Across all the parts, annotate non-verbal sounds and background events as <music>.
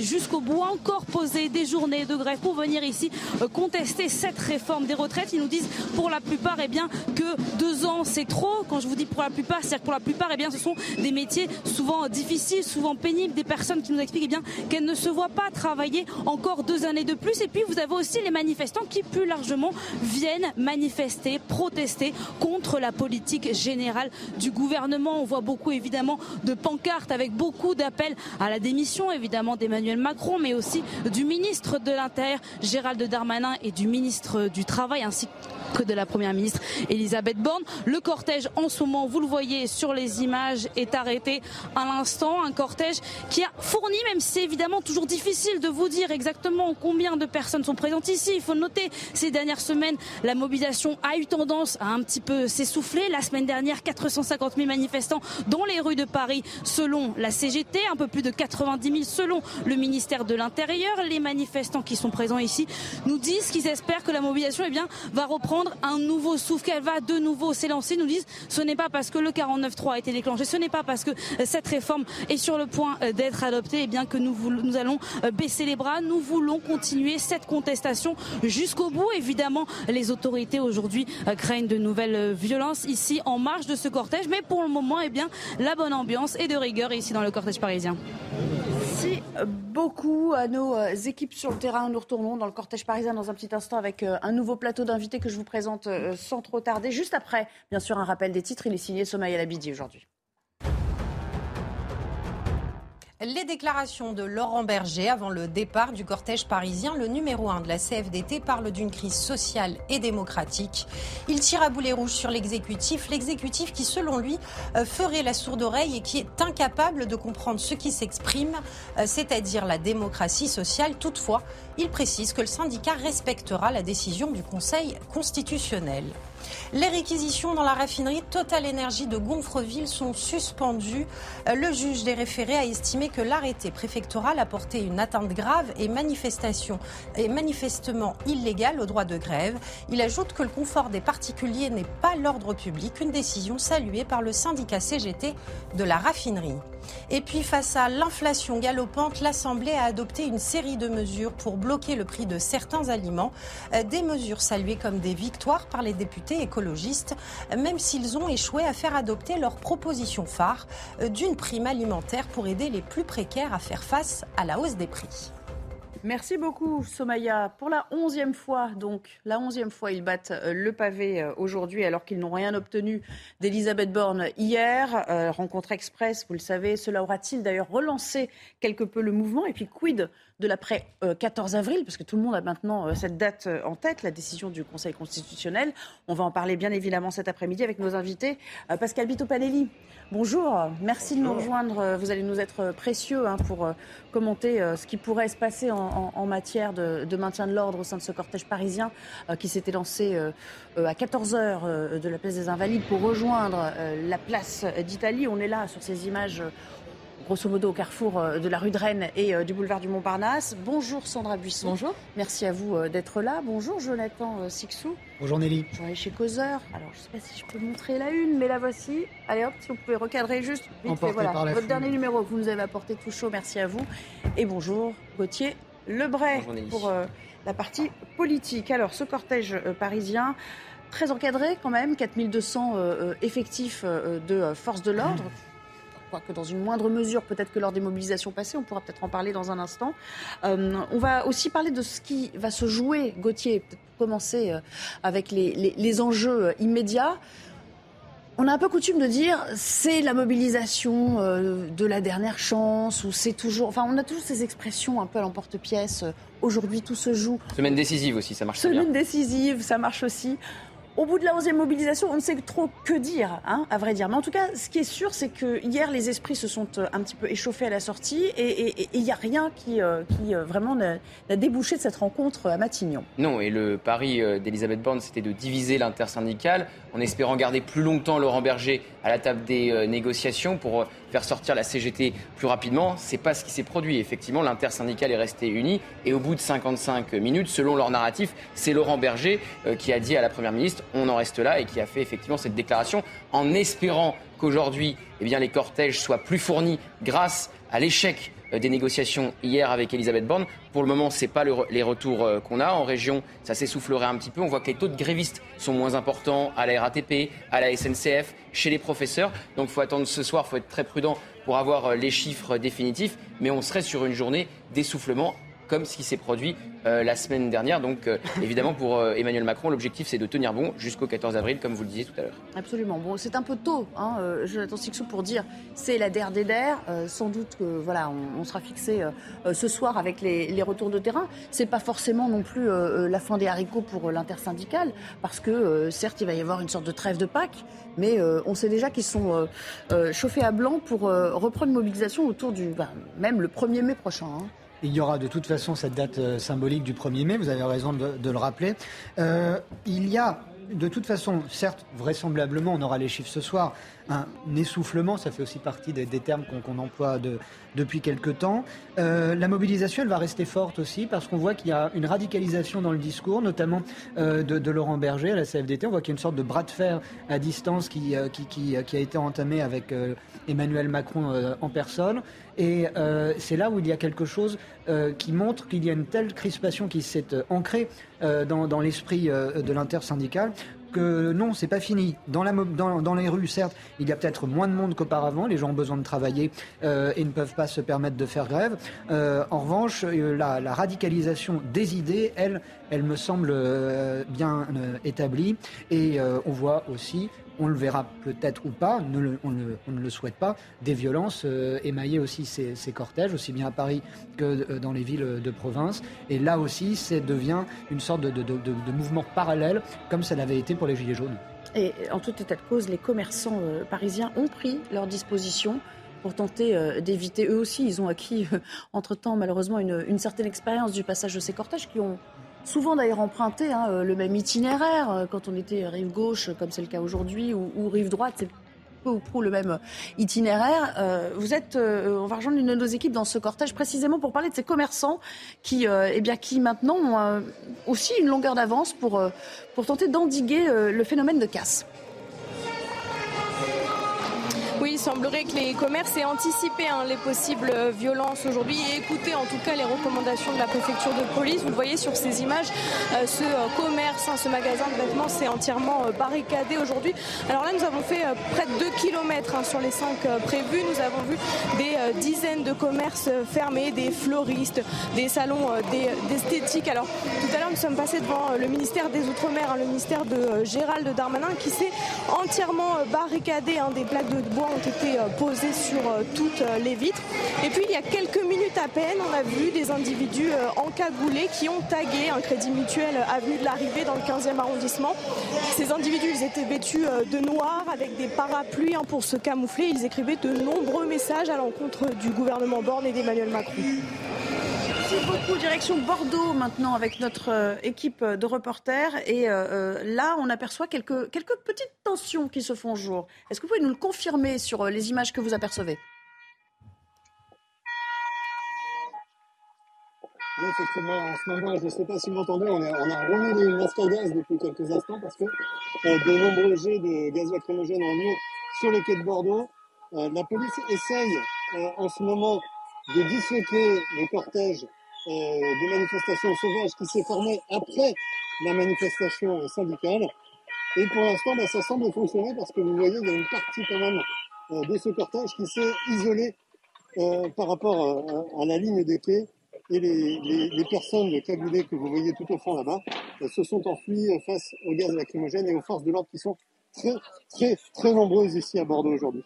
Jusqu'au bout, encore poser des journées de grève pour venir ici euh, contester cette réforme des retraites. Ils nous disent pour la plupart eh bien, que deux ans c'est trop. Quand je vous dis pour la plupart, c'est-à-dire que pour la plupart, eh bien, ce sont des métiers souvent difficiles, souvent pénibles, des personnes qui nous expliquent eh qu'elles ne se voient pas travailler encore deux années de plus. Et puis vous avez aussi les manifestants qui plus largement viennent manifester, protester contre la politique générale du gouvernement. On voit beaucoup évidemment de pancartes avec beaucoup d'appels à la démission évidemment d'Emmanuel Emmanuel Macron, mais aussi du ministre de l'Intérieur Gérald Darmanin et du ministre du Travail ainsi que de la Première ministre Elisabeth Borne. Le cortège en ce moment, vous le voyez sur les images, est arrêté à l'instant. Un cortège qui a fourni, même si c'est évidemment toujours difficile de vous dire exactement combien de personnes sont présentes ici. Il faut noter ces dernières semaines, la mobilisation a eu tendance à un petit peu s'essouffler. La semaine dernière, 450 000 manifestants dans les rues de Paris selon la CGT, un peu plus de 90 000 selon le ministère de l'Intérieur. Les manifestants qui sont présents ici nous disent qu'ils espèrent que la mobilisation eh bien, va reprendre un nouveau souffle, qu'elle va de nouveau s'élancer, nous disent ce n'est pas parce que le 49.3 a été déclenché, ce n'est pas parce que euh, cette réforme est sur le point euh, d'être adoptée, eh bien que nous, nous allons euh, baisser les bras. Nous voulons continuer cette contestation jusqu'au bout. Évidemment, les autorités aujourd'hui craignent de nouvelles violences ici en marge de ce cortège, mais pour le moment, eh bien, la bonne ambiance est de rigueur ici dans le cortège parisien. Beaucoup à nos équipes sur le terrain. Nous retournons dans le cortège parisien dans un petit instant avec un nouveau plateau d'invités que je vous présente euh, sans trop tarder. Juste après, bien sûr, un rappel des titres. Il est signé Somaya Labidi aujourd'hui. Les déclarations de Laurent Berger avant le départ du cortège parisien, le numéro 1 de la CFDT parle d'une crise sociale et démocratique. Il tire à boulet rouge sur l'exécutif, l'exécutif qui selon lui euh, ferait la sourde oreille et qui est incapable de comprendre ce qui s'exprime, euh, c'est-à-dire la démocratie sociale. Toutefois, il précise que le syndicat respectera la décision du Conseil constitutionnel. Les réquisitions dans la raffinerie Total Energy de Gonfreville sont suspendues. Euh, le juge des référés a estimé que l'arrêté préfectoral apportait une atteinte grave et, et manifestement illégale au droit de grève. Il ajoute que le confort des particuliers n'est pas l'ordre public, une décision saluée par le syndicat CGT de la raffinerie. Et puis face à l'inflation galopante, l'Assemblée a adopté une série de mesures pour bloquer le prix de certains aliments, euh, des mesures saluées comme des victoires par les députés écologistes, même s'ils ont échoué à faire adopter leur proposition phare euh, d'une prime alimentaire pour aider les plus précaires à faire face à la hausse des prix. Merci beaucoup, Somaya. Pour la onzième fois, donc, la onzième fois, ils battent euh, le pavé euh, aujourd'hui alors qu'ils n'ont rien obtenu d'Elisabeth Borne hier. Euh, rencontre express, vous le savez. Cela aura-t-il d'ailleurs relancé quelque peu le mouvement? Et puis, quid de l'après 14 avril, parce que tout le monde a maintenant cette date en tête, la décision du Conseil constitutionnel. On va en parler bien évidemment cet après-midi avec nos invités. Pascal Bito-Panelli, bonjour, merci de nous rejoindre. Vous allez nous être précieux hein, pour commenter ce qui pourrait se passer en en, matière de, maintien de l'ordre au sein de ce cortège parisien euh, qui s'était lancé euh, euh, à 14h de la place des Invalides pour rejoindre la place d'Italie. On est là sur ces images grosso modo au carrefour de la rue de Rennes et du boulevard du Montparnasse. Bonjour Sandra Buisson. Bonjour. Merci à vous d'être là. Bonjour Jonathan Sixou. Bonjour Nelly. Je vais chez Causeur. Alors je ne sais pas si je peux montrer la une, mais la voici. Allez hop, si vous pouvez recadrer juste vite fait, voilà. Votre dernier numéro que vous nous avez apporté tout chaud, merci à vous. Et bonjour Gauthier Lebray pour euh, la partie politique. Alors, ce cortège euh, parisien, très encadré quand même, 4200 euh, effectifs de forces de l'ordre. Quoique dans une moindre mesure, peut-être que lors des mobilisations passées, on pourra peut-être en parler dans un instant. on va aussi parler de ce qui va se jouer, Gauthier, peut-être commencer avec les, les enjeux immédiats. On a un peu coutume de dire c'est la mobilisation euh, de la dernière chance ou c'est toujours. Enfin, on a toujours ces expressions un peu à l'emporte-pièce. Aujourd'hui, tout se joue. Semaine décisive aussi, ça marche Semaine bien. décisive, ça marche aussi. Au bout de la 11e mobilisation, on ne sait trop que dire, hein, à vrai dire. Mais en tout cas, ce qui est sûr, c'est que hier, les esprits se sont euh, un petit peu échauffés à la sortie et il n'y a rien qui, euh, euh, vraiment n'a débouché de cette rencontre à Matignon. Non, et le pari d'Elisabeth Borne, c'était de diviser l'intersyndicale en espérant garder plus longtemps Laurent Berger à la table des négociations pour faire sortir la CGT plus rapidement. C'est pas ce qui s'est produit. Effectivement, l'intersyndicale est restée unie et au bout de 55 minutes, selon leur narratif, c'est Laurent Berger qui a dit à la Première ministre on en reste là et qui a fait effectivement cette déclaration en espérant qu'aujourd'hui, eh les cortèges soient plus fournis grâce à l'échec euh, des négociations hier avec Elisabeth Borne. Pour le moment, ce n'est pas les retours euh, qu'on a. En région, ça s'essoufflerait un petit peu. On voit que les taux de grévistes sont moins importants à la RATP, à la SNCF, chez les professeurs. Donc il faut attendre ce soir, il faut être très prudent pour avoir euh, les chiffres définitifs. Mais on serait sur une journée d'essoufflement comme ce qui s'est produit euh, la semaine dernière. Donc, euh, évidemment, pour euh, Emmanuel Macron, l'objectif, c'est de tenir bon jusqu'au 14 avril, comme vous le disiez tout à l'heure. Absolument. Bon, c'est un peu tôt, hein, Jonathan Sixou, pour dire c'est la der des sans doute que voilà, on, sera fixé ce soir avec les, retours de terrain. C'est pas forcément non plus la fin des haricots pour l'intersyndicale, parce que certes, il va y avoir une sorte de trêve de Pâques, mais on sait déjà qu'ils sont chauffés à blanc pour reprendre mobilisation autour du, ben, même le 1er mai prochain. Hein. Il y aura de toute façon cette date euh, symbolique du 1er mai, vous avez raison de, le rappeler. Euh, il y a de toute façon, certes, vraisemblablement, on aura les chiffres ce soir, un essoufflement, ça fait aussi partie des, termes qu'on emploie depuis quelque temps. Euh, la mobilisation, elle va rester forte aussi, parce qu'on voit qu'il y a une radicalisation dans le discours, notamment de, Laurent Berger à la CFDT. On voit qu'il y a une sorte de bras de fer à distance qui, qui a été entamé avec Emmanuel Macron en personne. Et euh, c'est là où il y a quelque chose euh, qui montre qu'il y a une telle crispation qui s'est euh, ancrée dans, l'esprit de l'intersyndicale que non, c'est pas fini. Dans, la, dans, les rues, certes, il y a peut-être moins de monde qu'auparavant. Les gens ont besoin de travailler et ne peuvent pas se permettre de faire grève. en revanche, la, la, radicalisation des idées, elle, elle me semble bien établie. Et on voit aussi on le verra peut-être ou pas, on, ne, le souhaite pas, des violences euh, émailler aussi ces, cortèges, aussi bien à Paris que euh, dans les villes de province. Et là aussi, ça devient une sorte de, mouvement parallèle, comme ça l'avait été pour les Gilets jaunes. Et en tout état de cause, les commerçants euh, parisiens ont pris leur disposition pour tenter d'éviter eux aussi. Ils ont acquis entre-temps malheureusement une, une certaine expérience du passage de ces cortèges qui ont souvent d'ailleurs emprunté hein, euh, le même itinéraire euh, quand on était rive gauche, comme c'est le cas aujourd'hui, ou, rive droite. C'est peu ou prou le même itinéraire. Euh, vous êtes, on va rejoindre une de nos équipes dans ce cortège précisément pour parler de ces commerçants qui, eh bien, qui maintenant ont aussi une longueur d'avance pour, pour tenter d'endiguer le phénomène de casse. Oui, il semblerait que les commerces aient anticipé hein, les possibles euh, violences aujourd'hui et écouté en tout cas les recommandations de la préfecture de police. Vous le voyez sur ces images, euh, ce euh, commerce, hein, ce magasin de vêtements, c'est entièrement barricadé aujourd'hui. Alors là, nous avons fait près de 2 km hein, sur les 5 prévus. Nous avons vu des dizaines de commerces fermés, des fleuristes, des salons d'esthétique. Alors tout à l'heure, nous sommes passés devant le ministère des Outre-mer, le ministère de Gérald Darmanin, qui s'est entièrement barricadé des plaques de bois ont été euh, posées sur euh, toutes euh, les vitres. Et puis il y a quelques minutes à peine, on a vu des individus encagoulés qui ont tagué un crédit mutuel avenue de l'arrivée dans le 15e arrondissement. Ces individus, étaient vêtus de noir avec des parapluies hein, pour se camoufler. Ils écrivaient de nombreux messages à l'encontre du gouvernement Borne et d'Emmanuel Macron. Beaucoup. Direction Bordeaux maintenant avec notre euh, équipe de reporters. Et euh, euh, là, on aperçoit quelques, quelques petites tensions qui se font jour. Est-ce que vous pouvez nous le confirmer sur les images que vous apercevez? Oui, effectivement, en ce moment, je ne sais pas si vous m'entendez, on, a remis les masques à gaz depuis quelques instants parce que de nombreux jets de gaz lacrymogène ont lieu sur les quais de Bordeaux. la police essaye en ce moment de disloquer le cortège euh, de manifestations sauvages qui s'est formé après la manifestation syndicale. Et pour l'instant, bah, ça semble fonctionner parce que vous voyez, il y a une partie quand même euh, de ce cortège qui s'est isolée euh, par rapport à, la ligne des quais. Et les, personnes cagoulées que vous voyez tout au fond là-bas se sont enfuies face au gaz lacrymogène et aux forces de l'ordre qui sont très, très, très nombreuses ici à Bordeaux aujourd'hui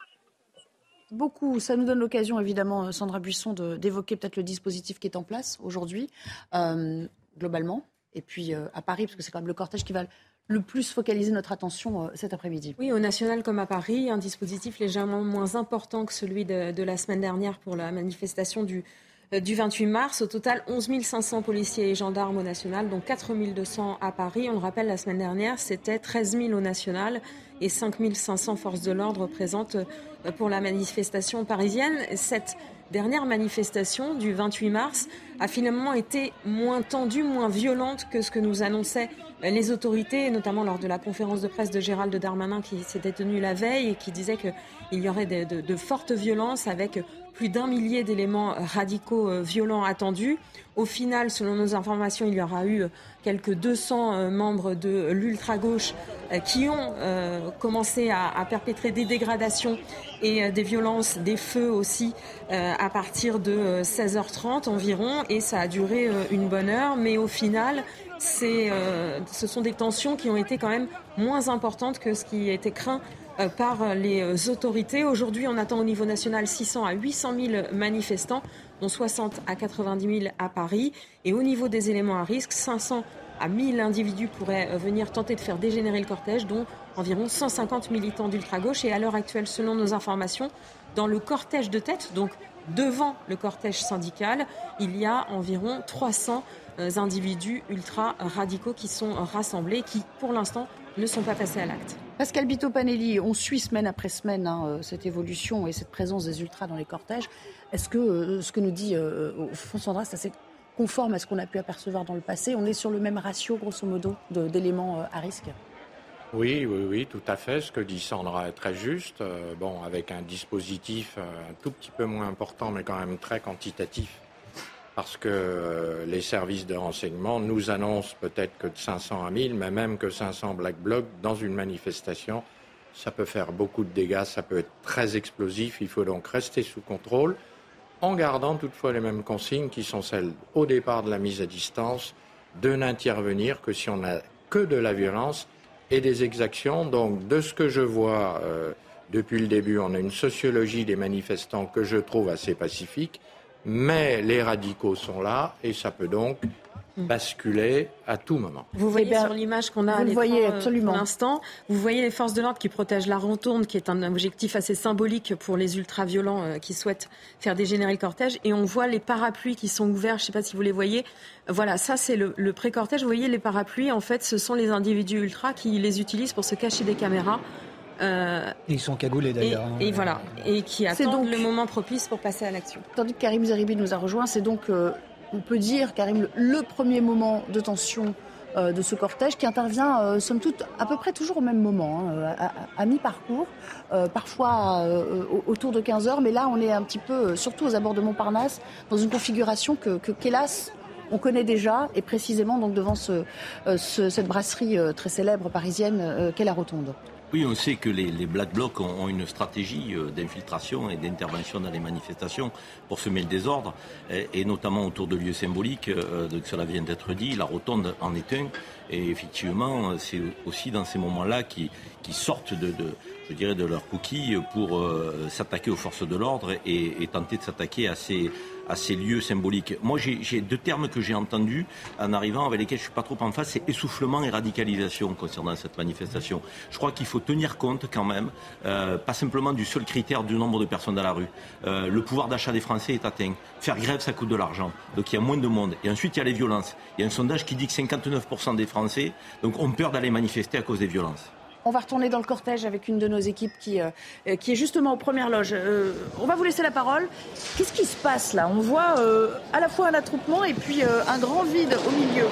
beaucoup. Ça nous donne l'occasion, évidemment, euh, Sandra Buisson, d'évoquer peut-être le dispositif qui est en place aujourd'hui, euh, globalement. Et puis euh, à Paris, parce que c'est quand même le cortège qui va le plus focaliser notre attention cet après-midi. Oui, au national comme à Paris, un dispositif légèrement moins important que celui de la semaine dernière pour la manifestation du du 28 mars. Au total, 11 500 policiers et gendarmes au national, dont 4 200 à Paris. On le rappelle, la semaine dernière, c'était 13 000 au national et 5 500 forces de l'ordre présentes euh, pour la manifestation parisienne. Cette dernière manifestation du 28 mars a finalement été moins tendue, moins violente que ce que nous annonçaient euh, les autorités, notamment lors de la conférence de presse de Gérald Darmanin qui s'était tenue la veille et qui disait qu'il y aurait de fortes violences avec plus d'un millier d'éléments radicaux euh, violents attendus. Au final, selon nos informations, il y aura eu quelques 200 euh, membres de l'ultra-gauche euh, qui ont commencé à, perpétrer des dégradations et des violences, des feux aussi, à partir de 16h30 environ. Et ça a duré une bonne heure. Mais au final, ce sont des tensions qui ont été quand même moins importantes que ce qui était craint euh, par les euh, autorités. Aujourd'hui, on attend au niveau national 600 à 800 000 manifestants, dont 60 à 90 000 à Paris. Et au niveau des éléments à risque, 500 à 1000 individus pourraient euh, venir tenter de faire dégénérer le cortège, dont environ 150 militants d'ultra-gauche. Et à l'heure actuelle, selon nos informations, dans le cortège de tête, donc devant le cortège syndical, il y a environ 300 individus ultra-radicaux qui sont rassemblés, qui, pour l'instant, ne sont pas passés à l'acte. Pascal Bito-Panelli, on suit semaine après semaine hein, euh, cette évolution et cette présence des ultras dans les cortèges. Est-ce que euh, ce que nous dit euh, Sandra, c'est assez conforme à ce qu'on a pu apercevoir dans le passé? On est sur le même ratio, grosso modo, d'éléments euh, à risque? Oui, oui, oui, tout à fait. Ce que dit Sandra est très juste. bon, avec un dispositif un tout petit peu moins important, mais quand même très quantitatif parce que euh, les services de renseignement nous annoncent peut-être que de 500 à 1000, mais même que 500 Black Blocs dans une manifestation, ça peut faire beaucoup de dégâts, ça peut être très explosif. Il faut donc rester sous contrôle, en gardant toutefois les mêmes consignes qui sont celles au départ de la mise à distance, de n'intervenir que si on n'a que de la violence et des exactions. Donc, de ce que je vois euh, depuis le début, on a une sociologie des manifestants que je trouve assez pacifique mais les radicaux sont là et ça peut donc basculer à tout moment. Vous voyez eh sur l'image qu'on a à voyez euh, absolument. l'instant, vous voyez les forces de l'ordre qui protègent la ronde, qui est un objectif assez symbolique pour les ultra-violents euh, qui souhaitent faire dégénérer le cortège. Et on voit les parapluies qui sont ouverts, je ne sais pas si vous les voyez. Voilà, ça c'est le, pré-cortège. Vous voyez les parapluies, en fait, ce sont les individus ultra qui les utilisent pour se cacher des caméras. Euh, Ils sont cagoulés d'ailleurs. Et, hein. voilà, et qui attendent donc... le moment propice pour passer à l'action. Tandis que Karim Zeribi nous a rejoint, c'est donc, euh, on peut dire, Karim, le, premier moment de tension euh, de ce cortège qui intervient, somme toute, à peu près toujours au même moment, hein, à, mi-parcours, parfois autour de 15 heures, mais là on est un petit peu, surtout aux abords de Montparnasse, dans une configuration que, qu'hélas, on connaît déjà, et précisément donc devant ce, cette brasserie très célèbre parisienne qu'est la Rotonde. Oui, on sait que les, Black Blocs ont, une stratégie euh, d'infiltration et d'intervention dans les manifestations pour semer le désordre, et, notamment autour de lieux symboliques. Euh, cela vient d'être dit, la rotonde en est un. Et effectivement, c'est aussi dans ces moments-là qui, sortent de, je dirais, de leur cookie pour euh, s'attaquer aux forces de l'ordre et, tenter de s'attaquer à ces, à ces lieux symboliques. Moi, j'ai deux termes que j'ai entendus en arrivant, avec lesquels je suis pas trop en face, c'est essoufflement et radicalisation concernant cette manifestation. Je crois qu'il faut tenir compte quand même, euh, pas simplement du seul critère du nombre de personnes dans la rue. Euh, le pouvoir d'achat des Français est atteint. Faire grève, ça coûte de l'argent. Donc il y a moins de monde. Et ensuite, il y a les violences. Il y a un sondage qui dit que 59% des Français donc, ont peur d'aller manifester à cause des violences. On va retourner dans le cortège avec une de nos équipes qui, euh, euh, est justement aux premières loges. Euh, on va vous laisser la parole. Qu'est-ce qui se passe là? On voit à la fois un attroupement et puis un grand vide au milieu.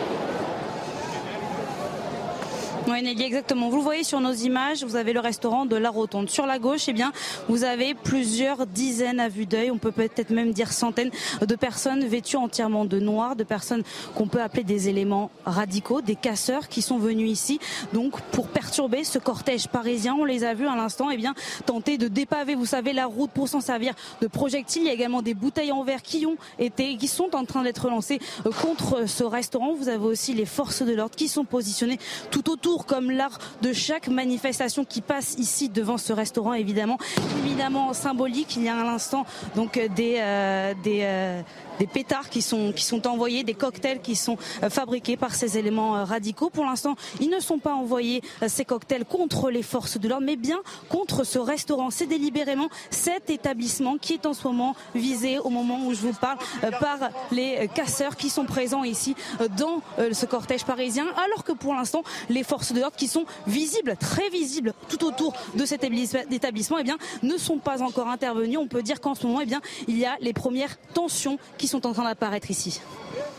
Oui, Nelly, exactement. Vous le voyez sur nos images, vous avez le restaurant de la Rotonde. Sur la gauche, eh bien, vous avez plusieurs dizaines à vue d'œil, on peut peut-être même dire centaines de personnes vêtues entièrement de noir, de personnes qu'on peut appeler des éléments radicaux, des casseurs qui sont venus ici, donc pour perturber ce cortège parisien. On les a vus à l'instant, eh bien, tenter de dépaver, vous savez, la route pour s'en servir de projectiles. Il y a également des bouteilles en verre qui ont été, qui sont en train d'être lancées euh, contre ce restaurant. Vous avez aussi les forces de l'ordre qui sont positionnées tout autour comme l'art de chaque manifestation qui passe ici devant ce restaurant, évidemment, évidemment symbolique. Il y a à l'instant donc des, euh, des, euh, des pétards qui sont, qui sont envoyés, des cocktails qui sont euh, fabriqués par ces éléments euh, radicaux. Pour l'instant, ils ne sont pas envoyés, euh, ces cocktails, contre les forces de l'ordre, mais bien contre ce restaurant. C'est délibérément cet établissement qui est en ce moment visé au moment où je vous parle par les casseurs qui sont présents ici dans ce cortège parisien, alors que pour l'instant, les forces de l'ordre qui sont visibles, très visibles tout autour de cet établissement, eh bien, ne sont pas encore intervenus. On peut dire qu'en ce moment, eh bien, il y a les premières tensions qui sont en train d'apparaître ici.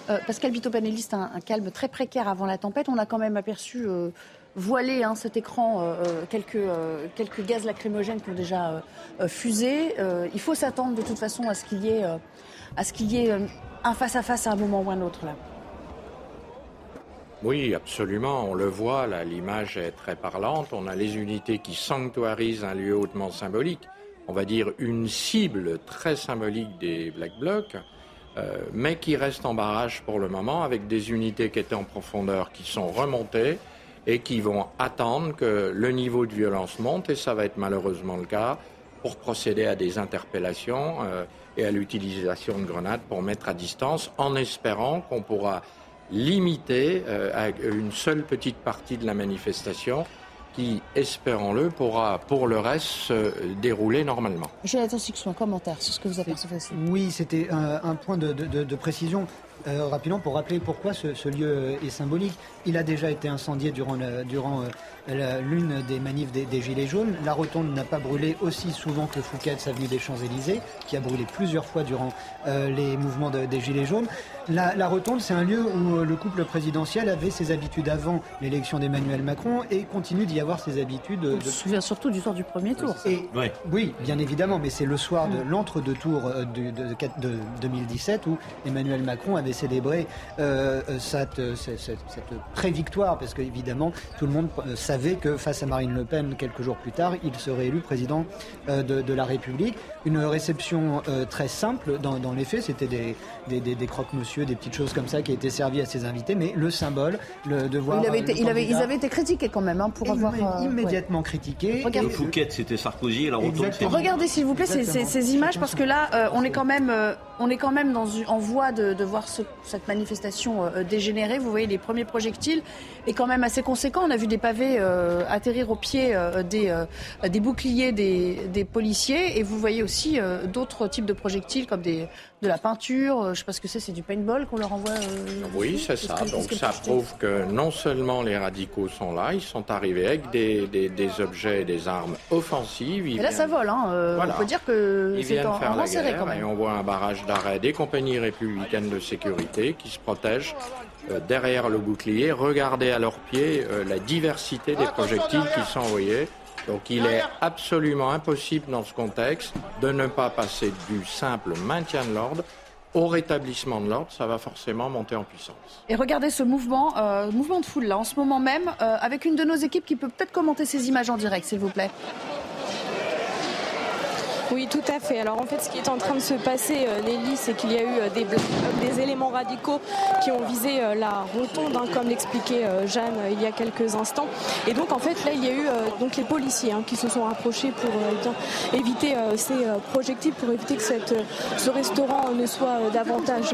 Euh, Pascal Bito, panéliste, un, calme très précaire avant la tempête. On a quand même aperçu euh, voiler hein, cet écran euh, quelques, quelques gaz lacrymogènes qui ont déjà fusé. il faut s'attendre de toute façon à ce qu'il y ait, à ce qu'il y ait un face-à-face -à, un moment ou un autre là. Oui, absolument. On le voit, là, l'image est très parlante. On a les unités qui sanctuarisent un lieu hautement symbolique. On va dire une cible très symbolique des Black Blocs. Euh, mais qui reste en barrage pour le moment avec des unités qui étaient en profondeur qui sont remontées et qui vont attendre que le niveau de violence monte, et ça va être malheureusement le cas, pour procéder à des interpellations euh, et à l'utilisation de grenades pour mettre à distance, en espérant qu'on pourra limiter euh, à une seule petite partie de la manifestation qui, espérons-le, pourra pour le reste se dérouler normalement. Jonathan Sixon, un commentaire sur ce que vous avez perçu. Oui, c'était un, point de, précision. Euh, rapidement, pour rappeler pourquoi ce, lieu est symbolique. Il a déjà été incendié durant, durant euh, l'une des manifs des, Gilets jaunes. La rotonde n'a pas brûlé aussi souvent que Fouquet's avenue des Champs-Élysées, qui a brûlé plusieurs fois durant euh, les mouvements des Gilets jaunes. La, rotonde, c'est un lieu où euh, le couple présidentiel avait ses habitudes avant l'élection d'Emmanuel Macron et continue d'y avoir ses habitudes. On se souvient surtout du soir du premier tour. Oui, bien évidemment, mais c'est le soir de mm. l'entre-deux-tours de, de, 2017 où Emmanuel Macron avait célébré cette, pré-victoire, parce qu'évidemment, tout le monde savait que face à Marine Le Pen, quelques jours plus tard, il serait élu président de, la République. Une réception très simple dans, les faits, c'était des, des, des croque-monsieur des petites choses comme ça qui étaient servies à ses invités, mais le symbole, le devoir. Il avait été, il avait, ils avaient été critiqués quand même hein, pour avoir. Euh, immédiatement critiqué. Regardez. Fouquet, c'était Sarkozy et la rotonde. Regardez s'il vous plaît ces, ces, images parce que là, euh, on est quand même, euh, on est quand même dans, en voie de, de voir ce, cette manifestation dégénérer. Vous voyez les premiers projectiles est quand même assez conséquent. On a vu des pavés atterrir au pied des, des boucliers des, des, policiers et vous voyez aussi d'autres types de projectiles comme des, de la peinture. je ne sais pas ce que c'est, c'est du paintball qu'on leur envoie euh, Oui, c'est ça. Donc ça prouve que non seulement les radicaux sont là, ils sont arrivés avec des, des, objets et des armes offensives. et là, ça vole. Hein. Euh, on peut dire que c'est en, faire la quand même. Et on voit un barrage d'arrêt des compagnies républicaines de sécurité qui se protègent euh, derrière le bouclier. Regardez à leurs pieds la diversité des projectiles qui sont envoyés. Donc il est absolument impossible dans ce contexte de ne pas passer du simple maintien de l'ordre au rétablissement de l'ordre, ça va forcément monter en puissance. Et regardez ce mouvement, euh, mouvement de foule là, en ce moment même, euh, avec une de nos équipes qui peut peut-être commenter ces images en direct, s'il vous plaît. Oui, tout à fait. Alors en fait, ce qui est en train de se passer, euh, Nelly, c'est qu'il y a eu euh, des, des, éléments radicaux qui ont visé euh, la rotonde, hein, comme l'expliquait Jeanne il y a quelques instants. Et donc en fait, là, il y a eu donc les policiers hein, qui se sont rapprochés pour éviter ces projectiles, pour éviter que ce restaurant ne soit davantage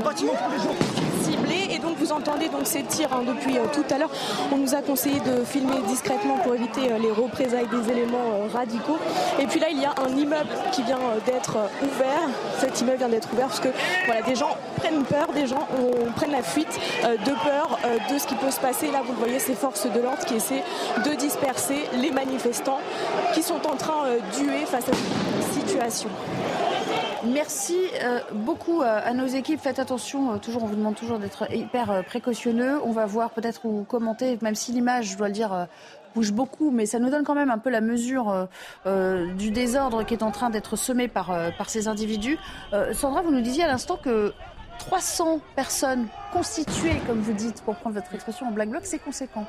ciblé. Et donc vous entendez donc ces tirs hein, depuis tout à l'heure. On nous a conseillé de filmer discrètement pour éviter les représailles des éléments radicaux. Et puis là, il y a un immeuble qui vient euh, d'être euh, ouvert. Cet immeuble vient d'être ouvert parce que voilà, des gens prennent peur, des gens prennent la fuite euh, de peur de ce qui peut se passer. Là, vous le voyez, ces forces de l'ordre qui essaient de disperser les manifestants qui sont en train d'huer face à cette situation. Merci beaucoup à nos équipes. Faites attention, toujours, on vous demande toujours d'être hyper précautionneux. On va voir peut-être ou commenter, même si l'image, je dois le dire, bouge beaucoup, mais ça nous donne quand même un peu la mesure euh, euh, du désordre qui est en train d'être semé par, euh, par ces individus. Sandra, vous nous disiez à l'instant que 300 personnes constituées, comme vous dites, pour prendre votre expression en Black Bloc, c'est conséquent.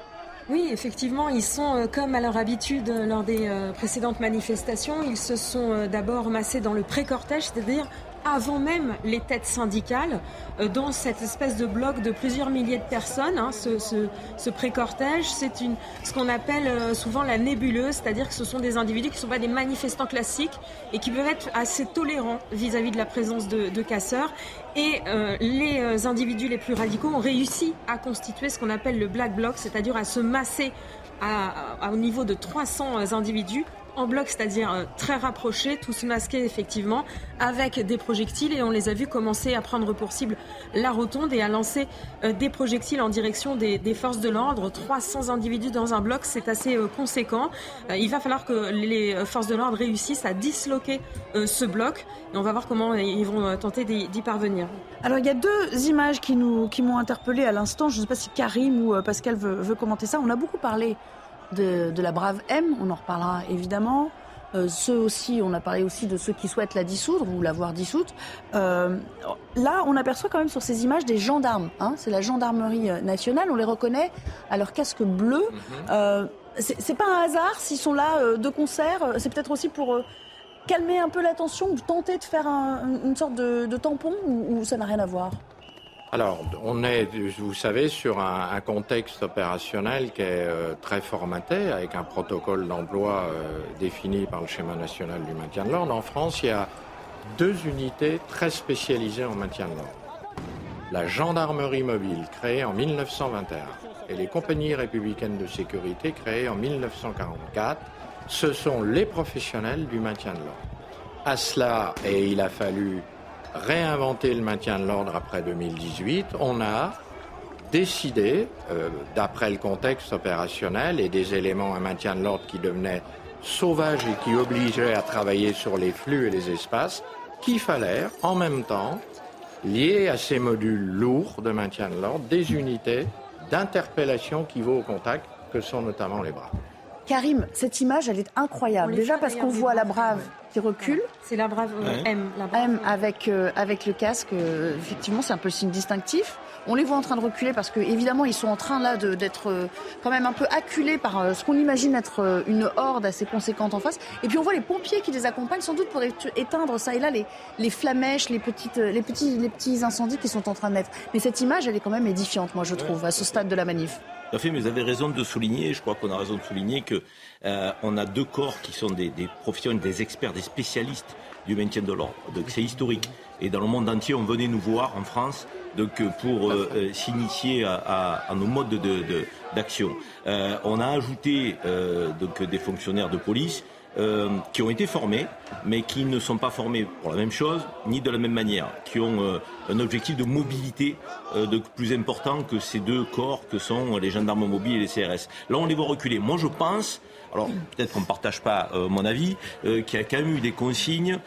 Oui, effectivement, ils sont comme à leur habitude lors des précédentes manifestations. Ils se sont d'abord massés dans le pré-cortège, c'est-à-dire avant même les têtes syndicales, euh, dans cette espèce de bloc de plusieurs milliers de personnes. Hein, ce, ce, pré-cortège, c'est ce qu'on appelle euh, souvent la nébuleuse, c'est-à-dire que ce sont des individus qui ne sont pas des manifestants classiques et qui peuvent être assez tolérants vis-à-vis de la présence de, casseurs. Et euh, les individus les plus radicaux ont réussi à constituer ce qu'on appelle le black bloc, c'est-à-dire à se masser à, au niveau de 300 individus en bloc, c'est-à-dire euh, très rapprochés, tous masqués effectivement, avec des projectiles. Et on les a vus commencer à prendre pour cible la rotonde et à lancer euh, des projectiles en direction des, forces de l'ordre. 300 individus dans un bloc, c'est assez euh, conséquent. il va falloir que les forces de l'ordre réussissent à disloquer ce bloc. Et on va voir comment ils vont tenter d'y parvenir. Alors il y a deux images qui m'ont qui interpellé à l'instant. Je ne sais pas si Karim ou Pascal veut commenter ça. On a beaucoup parlé de, la brave M, on en reparlera évidemment. Euh, ceux aussi, on a parlé aussi de ceux qui souhaitent la dissoudre ou l'avoir dissoute. Euh, là, on aperçoit quand même sur ces images des gendarmes. Hein, c'est la gendarmerie euh, nationale. On les reconnaît à leur casque bleu. Mhm. c'est pas un hasard s'ils sont là de concert. C'est peut-être aussi pour calmer un peu la tension ou tenter de faire une sorte de, tampon ou ça n'a rien à voir? Alors, on est, vous savez, sur un, contexte opérationnel qui est euh, très formaté, avec un protocole d'emploi euh, défini par le schéma national du maintien de l'ordre. En France, il y a deux unités très spécialisées en maintien de l'ordre. La gendarmerie mobile, créée en 1921, et les compagnies républicaines de sécurité, créées en 1944, ce sont les professionnels du maintien de l'ordre. À cela, et il a fallu réinventer le maintien de l'ordre après 2018, on a décidé, euh, d'après le contexte opérationnel et des éléments à maintien de l'ordre qui devenaient sauvages et qui obligeaient à travailler sur les flux et les espaces, qu'il fallait en même temps lier à ces modules lourds de maintien de l'ordre des unités d'interpellation qui vont au contact, que sont notamment les bras. Karim, cette image, elle est incroyable. Déjà parce qu'on voit la brave qui recule. C'est la brave euh, M. M avec, euh, avec le casque, euh, effectivement, c'est un peu le signe distinctif. On les voit en train de reculer parce que, évidemment, ils sont en train là d'être quand même un peu acculés par ce qu'on imagine être une horde assez conséquente en face. Et puis on voit les pompiers qui les accompagnent, sans doute pour éteindre ça et là les, les flamèches, les, petites, les, petits, les petits incendies qui sont en train de naître. Mais cette image, elle est quand même édifiante, moi, je trouve, à ce stade de la manif. Tout à fait, mais vous avez raison de souligner, je crois qu'on a raison de souligner que euh, on a deux corps qui sont des, professionnels, des experts, des spécialistes du maintien de l'ordre. Donc c'est historique. Et dans le monde entier, on venait nous voir en France donc pour euh, euh, s'initier à, nos modes d'action. De, on a ajouté donc des fonctionnaires de police euh, qui ont été formés, mais qui ne sont pas formés pour la même chose, ni de la même manière, qui ont euh, un objectif de mobilité euh, de plus important que ces deux corps que sont les gendarmes mobiles et les CRS. Là, on les voit reculer. Moi, je pense alors peut-être qu'on ne partage pas mon avis, qu'il y a quand même eu des consignes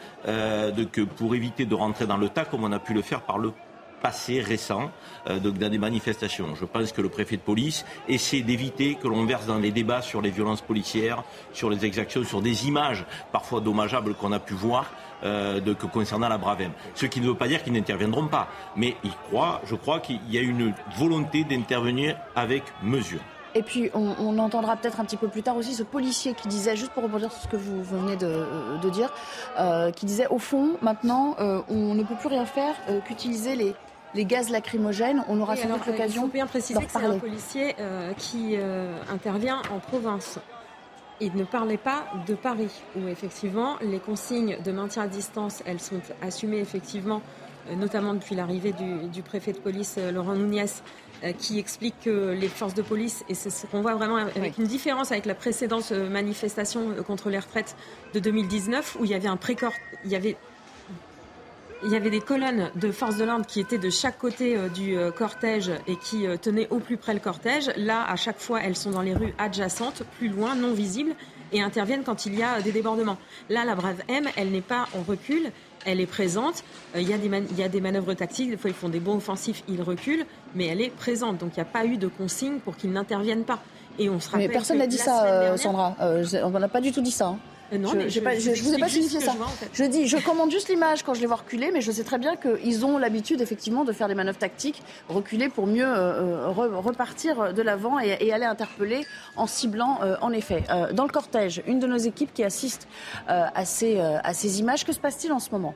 pour éviter de rentrer dans le tas comme on a pu le faire par le passé récent euh, dans des manifestations. Je pense que le préfet de police essaie d'éviter que l'on verse dans les débats sur les violences policières, sur les exactions, sur des images parfois dommageables qu'on a pu voir euh, que concernant la Bravem. Ce qui ne veut pas dire qu'ils n'interviendront pas, mais je crois qu'il y a une volonté d'intervenir avec mesure. Et puis, on, entendra peut-être un petit peu plus tard aussi ce policier qui disait, juste pour rebondir sur ce que vous venez de, dire, euh, qui disait, au fond, maintenant, on ne peut plus rien faire qu'utiliser les, les gaz lacrymogènes. On aura sans doute l'occasion. Il faut bien préciser que c'est un policier euh, qui euh, intervient en province. Il ne parlait pas de Paris, où effectivement les consignes de maintien à distance, elles sont assumées effectivement, euh, notamment depuis l'arrivée du, préfet de police Laurent Nouniès, qui explique que les forces de police, et c'est ce qu'on voit vraiment avec une différence avec la précédente manifestation contre les retraites de 2019, où il y avait un précor, il y avait il y avait des colonnes de forces de l'ordre qui étaient de chaque côté euh, du euh, cortège et qui euh, tenaient au plus près le cortège. Là, à chaque fois, elles sont dans les rues adjacentes, plus loin, non visibles, et interviennent quand il y a des débordements. Là, la Brave M, elle n'est pas en recul, elle est présente. Il y, a des il y a des manœuvres tactiques, des fois ils font des bons offensifs, ils reculent, mais elle est présente. Donc il n'y a pas eu de consigne pour qu'ils n'interviennent pas. Et on se rappelle mais personne n'a dit ça, Sandra. on n'a pas du tout dit ça. Hein. Euh, non, je, mais je, vous ai pas signifié ça. Je dis, je commande juste l'image quand je les vois reculer, mais je sais très bien qu'ils ont l'habitude effectivement de faire des manœuvres tactiques, reculer pour mieux euh, euh, repartir de l'avant et, aller interpeller en ciblant, en effet. dans le cortège, une de nos équipes qui assiste à ces, à ces images, que se passe-t-il en ce moment?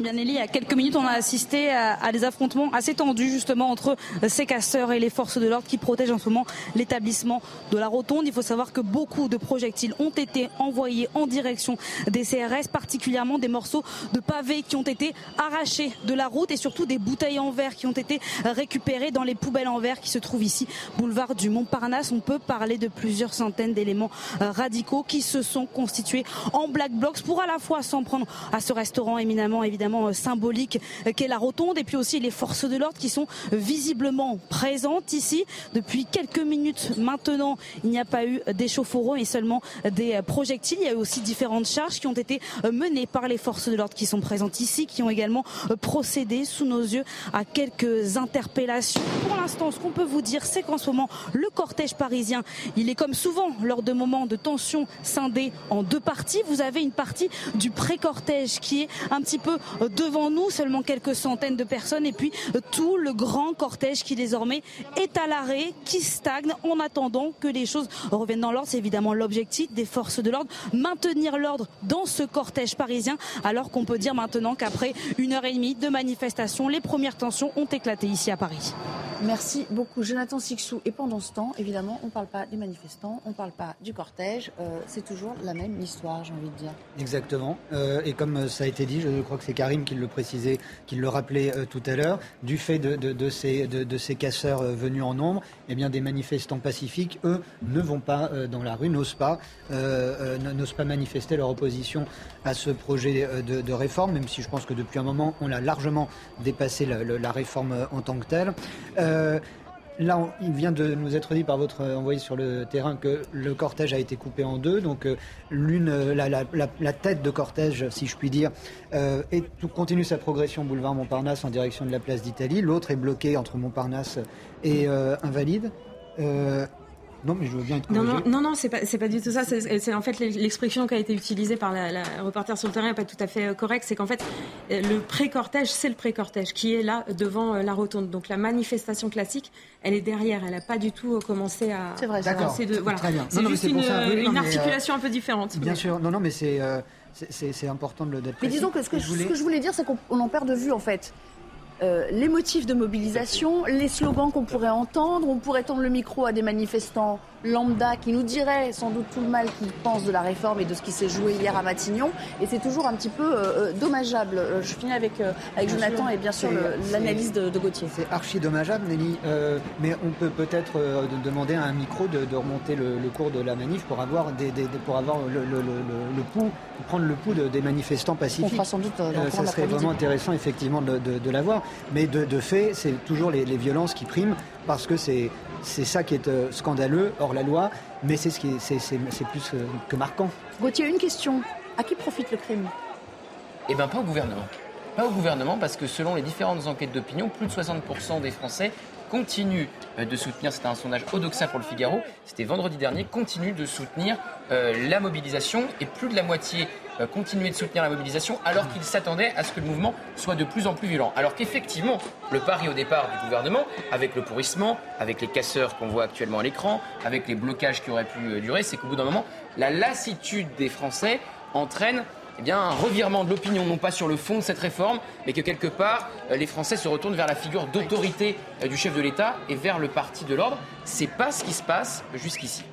Bien Nelly, il y a quelques minutes, on a assisté à, des affrontements assez tendus justement entre ces casseurs et les forces de l'ordre qui protègent en ce moment l'établissement de la rotonde. Il faut savoir que beaucoup de projectiles ont été envoyés en direction des CRS, particulièrement des morceaux de pavés qui ont été arrachés de la route et surtout des bouteilles en verre qui ont été récupérées dans les poubelles en verre qui se trouvent ici, boulevard du Montparnasse. On peut parler de plusieurs centaines d'éléments euh, radicaux qui se sont constitués en black blocs pour à la fois s'en prendre à ce restaurant éminemment évidemment euh, symbolique euh, qu'est la rotonde. Et puis aussi les forces de l'ordre qui sont visiblement présentes ici. Depuis quelques minutes maintenant il n'y a pas eu d'échauffourée et seulement des projectiles. Il y a eu aussi différentes charges qui ont été euh, menées par les forces de l'ordre qui sont présentes ici qui ont également procédé sous nos yeux à quelques interpellations. Pour l'instant ce qu'on peut vous dire c'est qu'en ce moment le cortège parisien il est comme souvent lors de moments de tension scindé en deux parties. Vous avez une partie du pré-cortège qui est un petit peu devant nous, seulement quelques centaines de personnes, et puis tout le grand cortège qui désormais est à l'arrêt, qui stagne en attendant que les choses reviennent dans l'ordre. C'est évidemment l'objectif des forces de l'ordre, maintenir l'ordre dans ce cortège parisien, alors qu'on peut dire maintenant qu'après une heure et demie de manifestation, les premières tensions ont éclaté ici à Paris. Merci beaucoup, Jonathan Sixou. Et pendant ce temps, évidemment, on ne parle pas des manifestants, on ne parle pas du cortège. Euh, c'est toujours la même histoire, j'ai envie de dire. Exactement. Euh, et comme ça a été dit, je crois que c'est Karim qui le précisait, qui le rappelait euh, tout à l'heure, du fait de, ces, casseurs venus en nombre, eh bien, des manifestants pacifiques, eux, ne vont pas dans la rue, n'osent pas, n'osent pas manifester leur opposition à ce projet de, réforme, même si je pense que depuis un moment, on a largement dépassé la réforme en tant que telle. Euh, là, il vient de nous être dit par votre envoyé sur le terrain que le cortège a été coupé en deux. Donc, euh, l'une, euh, la, tête de cortège, si je puis dire, continue sa progression boulevard Montparnasse en direction de la place d'Italie. L'autre est bloqué entre Montparnasse et Invalide. Non, mais je veux bien être Non, non, non, non c'est pas, pas du tout ça. C'est en fait l'expression qui a été utilisée par la, reporter sur le terrain n'est pas tout à fait euh, correcte. C'est qu'en fait, euh, le pré-cortège, c'est le pré-cortège qui est là devant euh, la rotonde. Donc la manifestation classique, elle est derrière. Elle n'a pas du tout commencé à. C'est vrai, d'accord. Voilà. C'est juste une, une articulation un peu différente. Bien sûr, non, non, mais c'est. c'est important de le Mais disons que ce que, ce que je voulais dire, c'est qu'on en perd de vue, en fait. Euh, les motifs de mobilisation, les slogans qu'on pourrait entendre. On pourrait tendre le micro à des manifestants lambda qui nous diraient sans doute tout le mal qu'ils pensent de la réforme et de ce qui s'est joué hier à Matignon. Et c'est toujours un petit peu euh, euh, dommageable. Je finis avec, avec Jonathan et bien sûr l'analyse de, Gauthier. C'est archi dommageable, Nelly. mais on peut peut-être demander à un micro de, remonter le, cours de la manif pour avoir, des, pour avoir le, le, pouls, prendre le pouls des manifestants pacifiques. On fera sans doute Ça serait vraiment intéressant effectivement de, l'avoir. Mais de, fait, c'est toujours les, violences qui priment parce que c'est ça qui est euh, scandaleux hors la loi, mais c'est ce qui c'est plus euh, que marquant. Gauthier, une question. À qui profite le crime? Eh bien, pas au gouvernement. Pas au gouvernement parce que selon les différentes enquêtes d'opinion, plus de 60% des Français continuent euh, de soutenir, c'était un sondage Odoxa pour le Figaro, c'était vendredi dernier, continuent de soutenir la mobilisation et plus de la moitié continuer de soutenir la mobilisation alors qu'il s'attendait à ce que le mouvement soit de plus en plus violent. Alors qu'effectivement, le pari au départ du gouvernement, avec le pourrissement, avec les casseurs qu'on voit actuellement à l'écran, avec les blocages qui auraient pu euh, durer, c'est qu'au bout d'un moment, la lassitude des Français entraîne eh bien, un revirement de l'opinion, non pas sur le fond de cette réforme, mais que quelque part, euh, les Français se retournent vers la figure d'autorité du chef de l'État et vers le parti de l'ordre. C'est pas ce qui se passe jusqu'ici.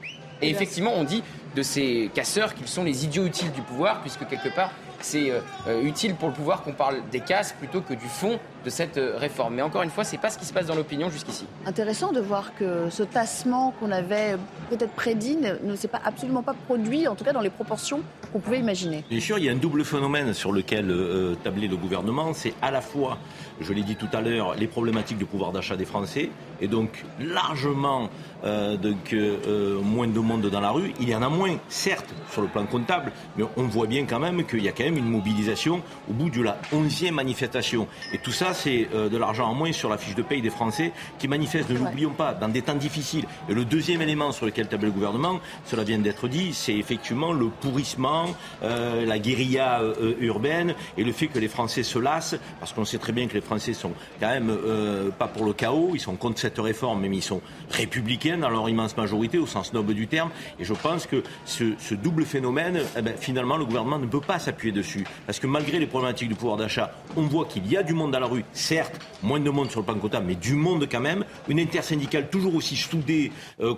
Et effectivement, on dit de ces casseurs qu'ils sont les idiots utiles du pouvoir, puisque quelque part, c'est euh, euh, utile pour le pouvoir qu'on parle des casses plutôt que du fond de cette euh, réforme. Mais encore une fois, ce n'est pas ce qui se passe dans l'opinion jusqu'ici. Intéressant de voir que ce tassement qu'on avait peut-être prédit ne s'est pas absolument pas produit, en tout cas dans les proportions qu'on pouvait imaginer. Bien sûr, il y a un double phénomène sur lequel tablait le gouvernement. C'est à la fois, je l'ai dit tout à l'heure, les problématiques de pouvoir d'achat des Français, et donc largement donc, moins de monde dans la rue. Il y en a moins, certes, sur le plan comptable, mais on voit bien quand même qu'il y a quand même une mobilisation au bout de la 11e manifestation. Et tout ça, c'est euh, de l'argent en moins sur la fiche de paye des Français qui manifestent, ne l'oublions pas, dans des temps difficiles. Et le deuxième élément sur lequel table le gouvernement, cela vient d'être dit, c'est effectivement le pourrissement, euh, la guérilla urbaine et le fait que les Français se lassent, parce qu'on sait très bien que les Français sont quand même pas pour le chaos, ils sont contre cette réforme, mais ils sont républicains dans leur immense majorité, au sens noble du terme. Et je pense que ce, double phénomène, eh ben, finalement, le gouvernement ne peut pas s'appuyer dessus. Parce que malgré les problématiques du pouvoir d'achat, on voit qu'il y a du monde dans la rue, certes, moins de monde sur le plan quota, mais du monde quand même. Une intersyndicale toujours aussi soudée,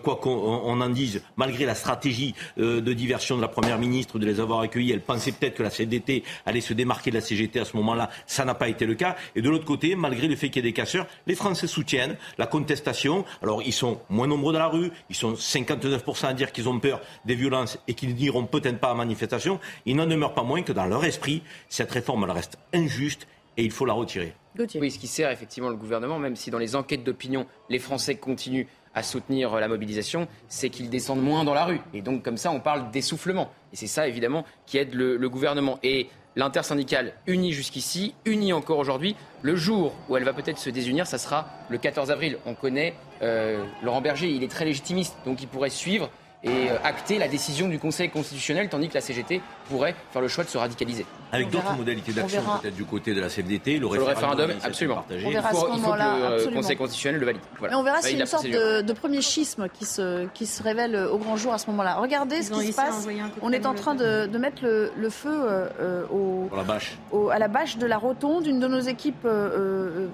quoi qu'on en dise, malgré la stratégie euh, de diversion de la Première ministre de les avoir accueillis. Elle pensait peut-être que la CDT allait se démarquer de la CGT à ce moment-là. Ça n'a pas été le cas. Et de l'autre côté, malgré le fait qu'il y ait des casseurs, les Français soutiennent la contestation. Alors, ils sont moins nombreux dans la rue. Ils sont 59% à dire qu'ils ont peur des violences et qu'ils n'iront peut-être pas à manifestation. Il n'en demeure pas moins que dans leur esprit, cette réforme, reste injuste et il faut la retirer. Oui, ce qui sert effectivement le gouvernement, même si dans les enquêtes d'opinion, les Français continuent à soutenir la mobilisation, c'est qu'ils descendent moins dans la rue. Et donc, comme ça, on parle d'essoufflement. Et c'est ça, évidemment, qui aide le, gouvernement. Et l'intersyndicale unie jusqu'ici, unie encore aujourd'hui. Le jour où elle va peut-être se désunir, ça sera le 14 avril. On connaît euh, Laurent Berger, il est très légitimiste, donc il pourrait suivre et euh, acter la décision du Conseil constitutionnel, tandis que la CGT pourrait faire le choix de se radicaliser. Avec d'autres modalités d'action, peut-être du côté de la CFDT, le référendum, absolument. On verra il faut, il faut que le Conseil constitutionnel le valide. Mais on verra si une sorte de, premier schisme qui se, qui se révèle au grand jour à ce moment-là. Regardez ce qui se passe. On est en train de, de mettre le, le feu euh, au, la bâche. à la bâche de la rotonde. Une de nos équipes euh,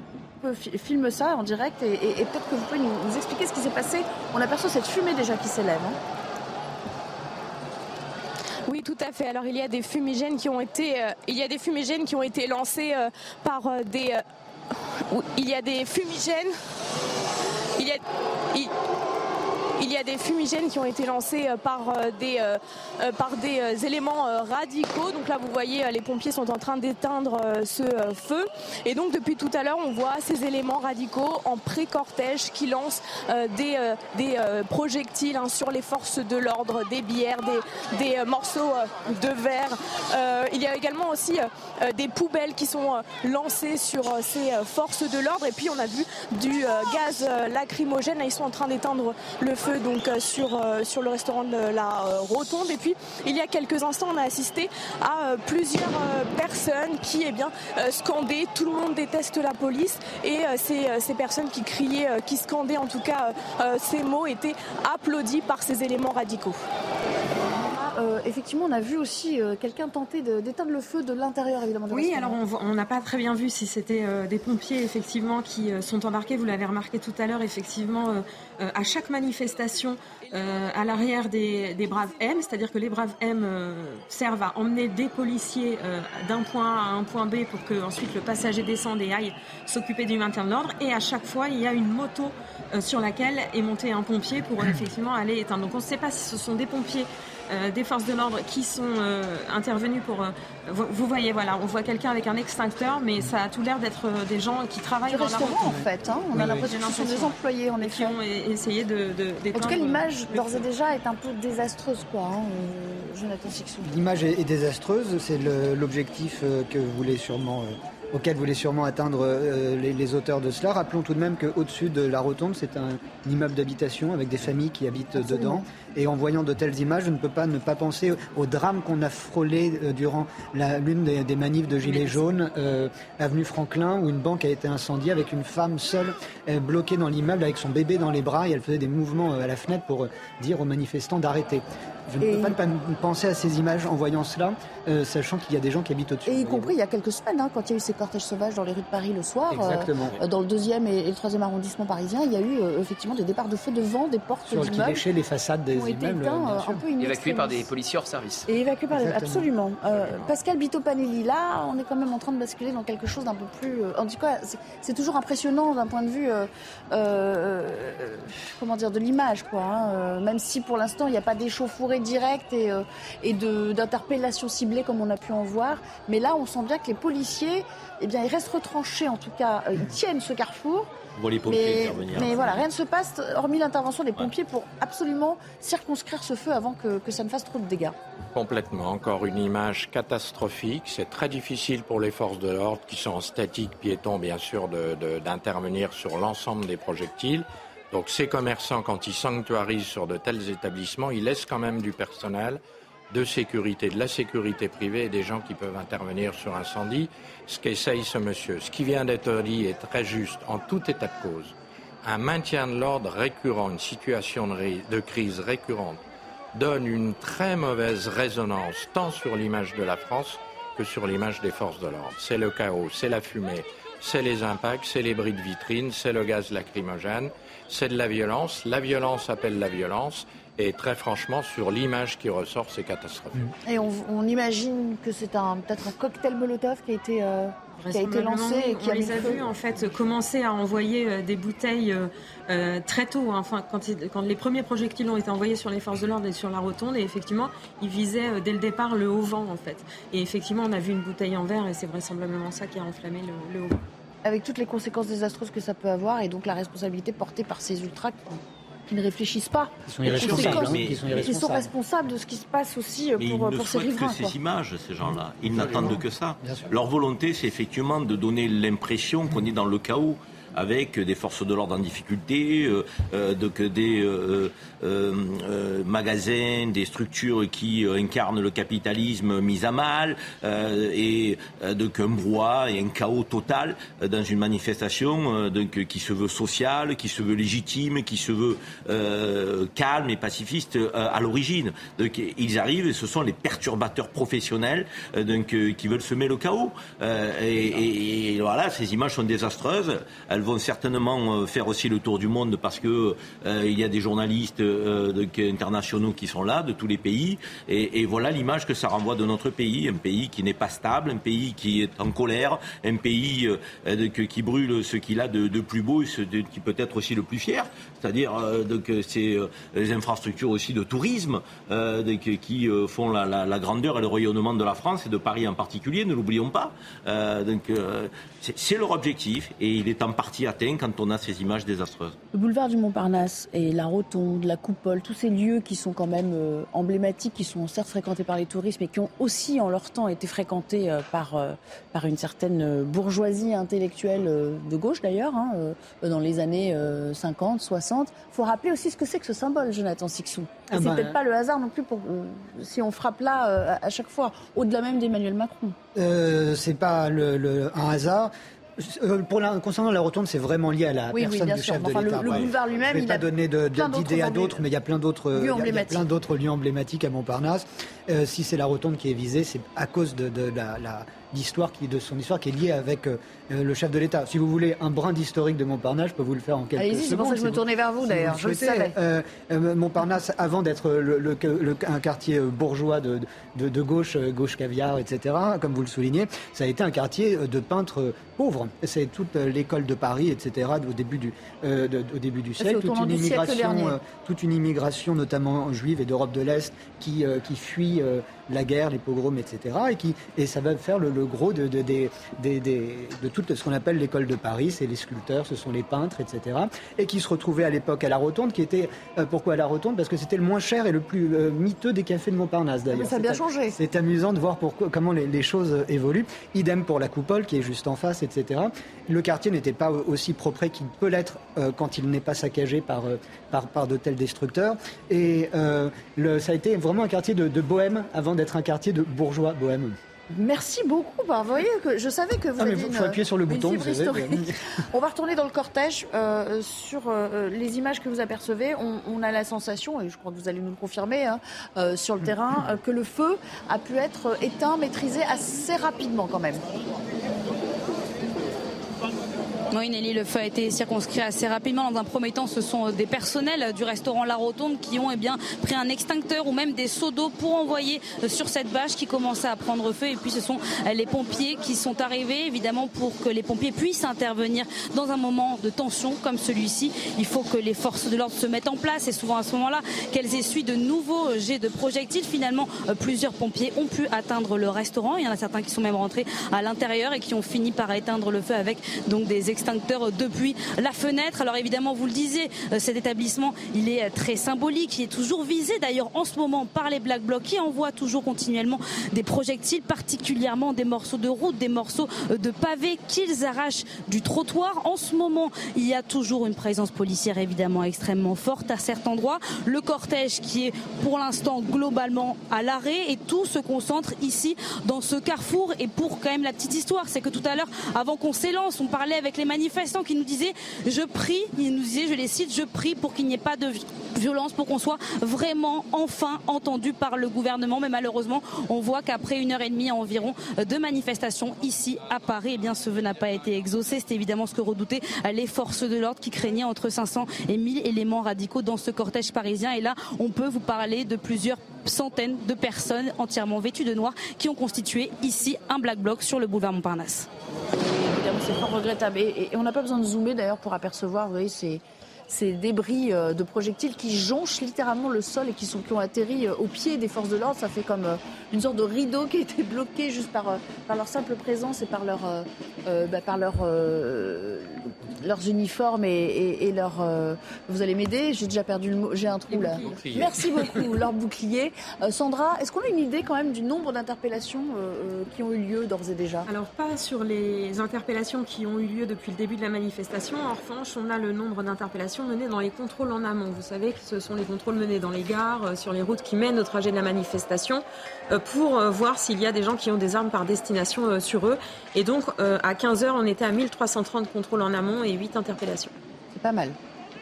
filme ça en direct et, peut-être que vous pouvez nous, expliquer ce qui s'est passé. On aperçoit cette fumée déjà qui s'élève. Hein. Oui, tout à fait. Alors il y a des fumigènes qui ont été, euh, il y a des fumigènes qui ont été lancés euh, par euh, des, il y a des fumigènes, il y a, y a des fumigènes qui ont été lancés euh, par euh, des, euh, par des éléments radicaux. Donc là, vous voyez, les pompiers sont en train d'éteindre ce feu. Et donc, depuis tout à l'heure, on voit ces éléments radicaux en pré-cortège qui lancent des, des projectiles hein, sur les forces de l'ordre, des bières, des, des morceaux de verre. il y a également aussi des poubelles qui sont lancées sur ces forces de l'ordre. Et puis, on a vu du gaz lacrymogène. Ils sont en train d'éteindre le feu donc euh, sur, euh, sur le restaurant de la euh, Rotonde. Et puis il y a quelques instants, on a assisté à plusieurs personnes qui eh bien, scandaient tout le monde déteste la police et ces, ces personnes qui criaient, qui scandaient en tout cas ces mots étaient applaudis par ces éléments radicaux. Euh, effectivement, on a vu aussi euh, quelqu'un tenter d'éteindre le feu de l'intérieur, évidemment. oui, alors on n'a pas très bien vu si c'était euh, des pompiers, effectivement, qui sont embarqués. Vous l'avez remarqué tout à l'heure, effectivement, à chaque manifestation, à l'arrière des, des, Braves M, c'est-à-dire que les Braves M servent à emmener des policiers d'un point A à un point B pour que ensuite le passager descende et aille s'occuper du maintien de l'ordre. Et à chaque fois, il y a une moto sur laquelle est monté un pompier pour effectivement aller éteindre. Donc on ne sait pas si ce sont des pompiers euh, des forces de l'ordre qui sont euh, intervenus pour. Euh, vous, voyez, voilà, on voit quelqu'un avec un extincteur, mais ça a tout l'air d'être des gens qui travaillent dans restaurant, en fait. Hein. on a l'impression que ce sont des employés, en effet. Qui ont essayé de. en tout cas, l'image, d'ores et déjà, est un peu désastreuse, quoi, hein, Jonathan Sixou. L'image est, désastreuse, c'est l'objectif que vous voulez sûrement auquel voulaient sûrement atteindre euh, les, auteurs de cela. Rappelons tout de même qu'au-dessus de la rotonde, c'est un, immeuble d'habitation avec des familles qui habitent dedans. Et en voyant de telles images, je ne peux pas ne pas penser au drame qu'on a frôlé euh, durant l'une des, manifs de Gilets jaunes, euh, avenue Franklin, où une banque a été incendiée avec une femme seule bloquée dans l'immeuble avec son bébé dans les bras et elle faisait des mouvements à la fenêtre pour dire aux manifestants d'arrêter. Je ne peux pas ne pas penser à ces images en voyant cela, euh, sachant qu'il y a des gens qui habitent au-dessus. Et y compris il y a quelques semaines, hein, quand il y a eu ces cortèges sauvages dans les rues de Paris le soir, euh, dans le deuxième et, le troisième arrondissement parisien, il y a eu euh, effectivement des départs de feu devant des portes Sur. Qui léchaient les façades des immeubles. un peu évacués par des policiers hors service. Et évacués par absolument. Pascal Bito-Panelli, là, on est quand même en train de basculer dans quelque chose d'un peu plus. en tout cas, c'est toujours impressionnant d'un point de vue, comment dire, de l'image, quoi. Hein, même si pour l'instant il n'y a pas d'échauffourée directe et euh, et d'interpellations ciblées comme on a pu en voir. Mais là, on sent bien que les policiers, eh bien, ils restent retranchés, en tout cas, euh, ils tiennent ce carrefour. Les pompiers mais, mais voilà, rien ne se passe, hormis l'intervention des pompiers, pour absolument circonscrire ce feu avant que, que ça ne fasse trop de dégâts. Complètement. Encore une image catastrophique. C'est très difficile pour les forces de l'ordre qui sont en statique piéton, bien sûr, d'intervenir de, sur l'ensemble des projectiles. Donc ces commerçants, quand ils sanctuarisent sur de tels établissements, ils laissent quand même du personnel de sécurité, de la sécurité privée et des gens qui peuvent intervenir sur incendie, ce qu'essaye ce monsieur. Ce qui vient d'être dit est très juste en tout état de cause. Un maintien de l'ordre récurrent, une situation de crise récurrente, donne une très mauvaise résonance tant sur l'image de la France que sur l'image des forces de l'ordre. C'est le chaos, c'est la fumée, c'est les impacts, c'est les bris de vitrine, c'est le gaz lacrymogène, c'est de la violence. La violence appelle la violence. Et très franchement, sur l'image qui ressort, c'est catastrophique. Et on, imagine que c'est un, peut-être un cocktail Molotov qui a été, euh, qui a été lancé et qui on a les a vus en fait commencer à envoyer euh, des bouteilles euh, très tôt. Hein. Enfin, quand, quand, les premiers projectiles ont été envoyés sur les forces de l'ordre et sur la rotonde, et effectivement, ils visaient dès le départ le haut vent en fait. Et effectivement, on a vu une bouteille en verre et c'est vraisemblablement ça qui a enflammé le, le haut vent avec toutes les conséquences désastreuses que ça peut avoir et donc la responsabilité portée par ces ultras qui, ne réfléchissent pas. Ils sont irresponsables. ils, sont responsables de ce qui se passe aussi euh, pour, ils pour ces riverains. que ces images, ces gens-là. Ils n'attendent que ça. Leur volonté, c'est effectivement de donner l'impression qu'on est dans le chaos avec des forces de l'ordre en difficulté, euh, euh des euh, magasins, des structures qui incarnent le capitalisme mis à mal, et donc un brouhaha et un chaos total dans une manifestation donc, qui se veut sociale, qui se veut légitime, qui se veut calme et pacifiste à l'origine. Donc ils arrivent et ce sont les perturbateurs professionnels donc, qui veulent semer le chaos. Et, voilà, ces images sont désastreuses. Vont certainement euh, faire aussi le tour du monde parce que euh, il y a des journalistes euh, internationaux qui sont là, de tous les pays. Et, voilà l'image que ça renvoie de notre pays, un pays qui n'est pas stable, un pays qui est en colère, un pays qui brûle ce qu'il a de, plus beau et ce, qui peut être aussi le plus fier. C'est-à-dire que c'est les infrastructures aussi de tourisme qui font la, grandeur et le rayonnement de la France et de Paris en particulier, ne l'oublions pas. donc c'est leur objectif et il est en partie atteint quand on a ces images désastreuses. Le boulevard du Montparnasse et la Rotonde, la Coupole, tous ces lieux qui sont quand même euh, emblématiques, qui sont certes fréquentés par les touristes, mais qui ont aussi en leur temps été fréquentés euh, par, euh, par une certaine bourgeoisie intellectuelle de gauche d'ailleurs, hein, dans les années 50, 60. Il faut rappeler aussi ce que c'est que ce symbole, Jonathan Sixou. Ah c'est bah, peut-être pas le hasard non plus pour, si on frappe là à chaque fois, au-delà même d'Emmanuel Macron. c'est pas le, un hasard. Euh, pour la, concernant la rotonde, c'est vraiment lié à la personne du chef de l'État. Le, boulevard lui-même, il pas donner d'idées à d'autres, mais il y a plein d'autres lieux, plein d'autres lieux emblématiques à Montparnasse. Euh, si c'est la rotonde qui est visée, c'est à cause de, la, la l'histoire qui de son histoire qui est liée avec euh, le chef de l'État. Si vous voulez un brin d'historique de Montparnasse, je peux vous le faire en quelques Allez-y, c'est pour ça que je me tournais vers vous d'ailleurs. je le savais. Euh, euh, Montparnasse, avant d'être le, un quartier bourgeois de, de, gauche, gauche caviar, etc., comme vous le soulignez, ça a été un quartier de peintres pauvres. C'est toute l'école de Paris, etc., au début du, au début du siècle. Toute une, immigration, toute une immigration, notamment juive et d'Europe de l'Est, qui, qui fuit la guerre, les pogroms, etc. Et, qui, et ça va faire le, gros de, de, de, de, tout ce qu'on appelle l'école de Paris. C'est les sculpteurs, ce sont les peintres, etc. Et qui se retrouvaient à l'époque à la Rotonde, qui était. Euh, pourquoi à la Rotonde? Parce que c'était le moins cher et le plus euh, miteux des cafés de Montparnasse, d'ailleurs. Ça a bien changé. C'est amusant de voir pourquoi, comment les, choses évoluent. Idem pour la coupole, qui est juste en face, etc. Le quartier n'était pas aussi propre qu'il peut l'être euh, quand il n'est pas saccagé par, par, par, de tels destructeurs. Et le, ça a été vraiment un quartier de, de bohème avant d'être un quartier de bourgeois bohème. Merci beaucoup. Bah, vous voyez que je savais que vous ah, aviez faut appuyer sur le bouton. <laughs> on va retourner dans le cortège. Euh, sur euh, les images que vous apercevez, on, a la sensation, et je crois que vous allez nous le confirmer, hein, euh, sur le terrain, que le feu a pu être éteint, maîtrisé assez rapidement quand même. Oui, Nelly, le feu a été circonscrit assez rapidement. Dans un premier temps, ce sont des personnels du restaurant La Rotonde qui ont eh bien, pris un extincteur ou même des seaux d'eau pour envoyer sur cette bâche qui commençait à prendre feu. Et puis, ce sont les pompiers qui sont arrivés, évidemment, pour que les pompiers puissent intervenir dans un moment de tension comme celui-ci. Il faut que les forces de l'ordre se mettent en place et souvent à ce moment-là qu'elles essuient de nouveaux jets de projectiles. Finalement, plusieurs pompiers ont pu atteindre le restaurant. Il y en a certains qui sont même rentrés à l'intérieur et qui ont fini par éteindre le feu avec donc des extincteurs depuis la fenêtre. Alors évidemment, vous le disiez, cet établissement, il est très symbolique, il est toujours visé d'ailleurs en ce moment par les Black Blocs qui envoient toujours continuellement des projectiles, particulièrement des morceaux de route, des morceaux de pavés qu'ils arrachent du trottoir. En ce moment, il y a toujours une présence policière évidemment extrêmement forte à certains endroits. Le cortège qui est pour l'instant globalement à l'arrêt et tout se concentre ici dans ce carrefour. Et pour quand même la petite histoire, c'est que tout à l'heure, avant qu'on s'élance, on parlait avec les manifestants qui nous disaient je prie, ils nous disaient, je les cite, je prie pour qu'il n'y ait pas de violence, pour qu'on soit vraiment enfin entendu par le gouvernement. Mais malheureusement, on voit qu'après une heure et demie environ de manifestations ici à Paris, eh bien ce vœu n'a pas été exaucé. C'est évidemment ce que redoutaient les forces de l'ordre qui craignaient entre 500 et 1000 éléments radicaux dans ce cortège parisien. Et là, on peut vous parler de plusieurs centaines de personnes entièrement vêtues de noir qui ont constitué ici un black bloc sur le boulevard Montparnasse. C'est fort regrettable. Et, on n'a pas besoin de zoomer d'ailleurs pour apercevoir, ces débris euh, de projectiles qui jonchent littéralement le sol et qui, sont, qui ont atterri euh, au pied des forces de l'ordre. Ça fait comme euh, une sorte de rideau qui a été bloqué juste par, par leur simple présence et par leur, bah, par leur, leurs uniformes et, et, leur. vous allez m'aider J'ai déjà perdu le mot. J'ai un trou là. Merci <laughs> beaucoup. leur bouclier. Sandra, est-ce qu'on a une idée quand même du nombre d'interpellations qui ont eu lieu d'ores et déjà? Alors pas sur les interpellations qui ont eu lieu depuis le début de la manifestation. En revanche, on a le nombre d'interpellations menée dans les contrôles en amont. Vous savez que ce sont les contrôles menés dans les gares, euh, sur les routes qui mènent au trajet de la manifestation, euh, pour euh, voir s'il y a des gens qui ont des armes par destination sur eux. Et donc, à 15h, on était à 1330 contrôles en amont et 8 interpellations. C'est pas mal.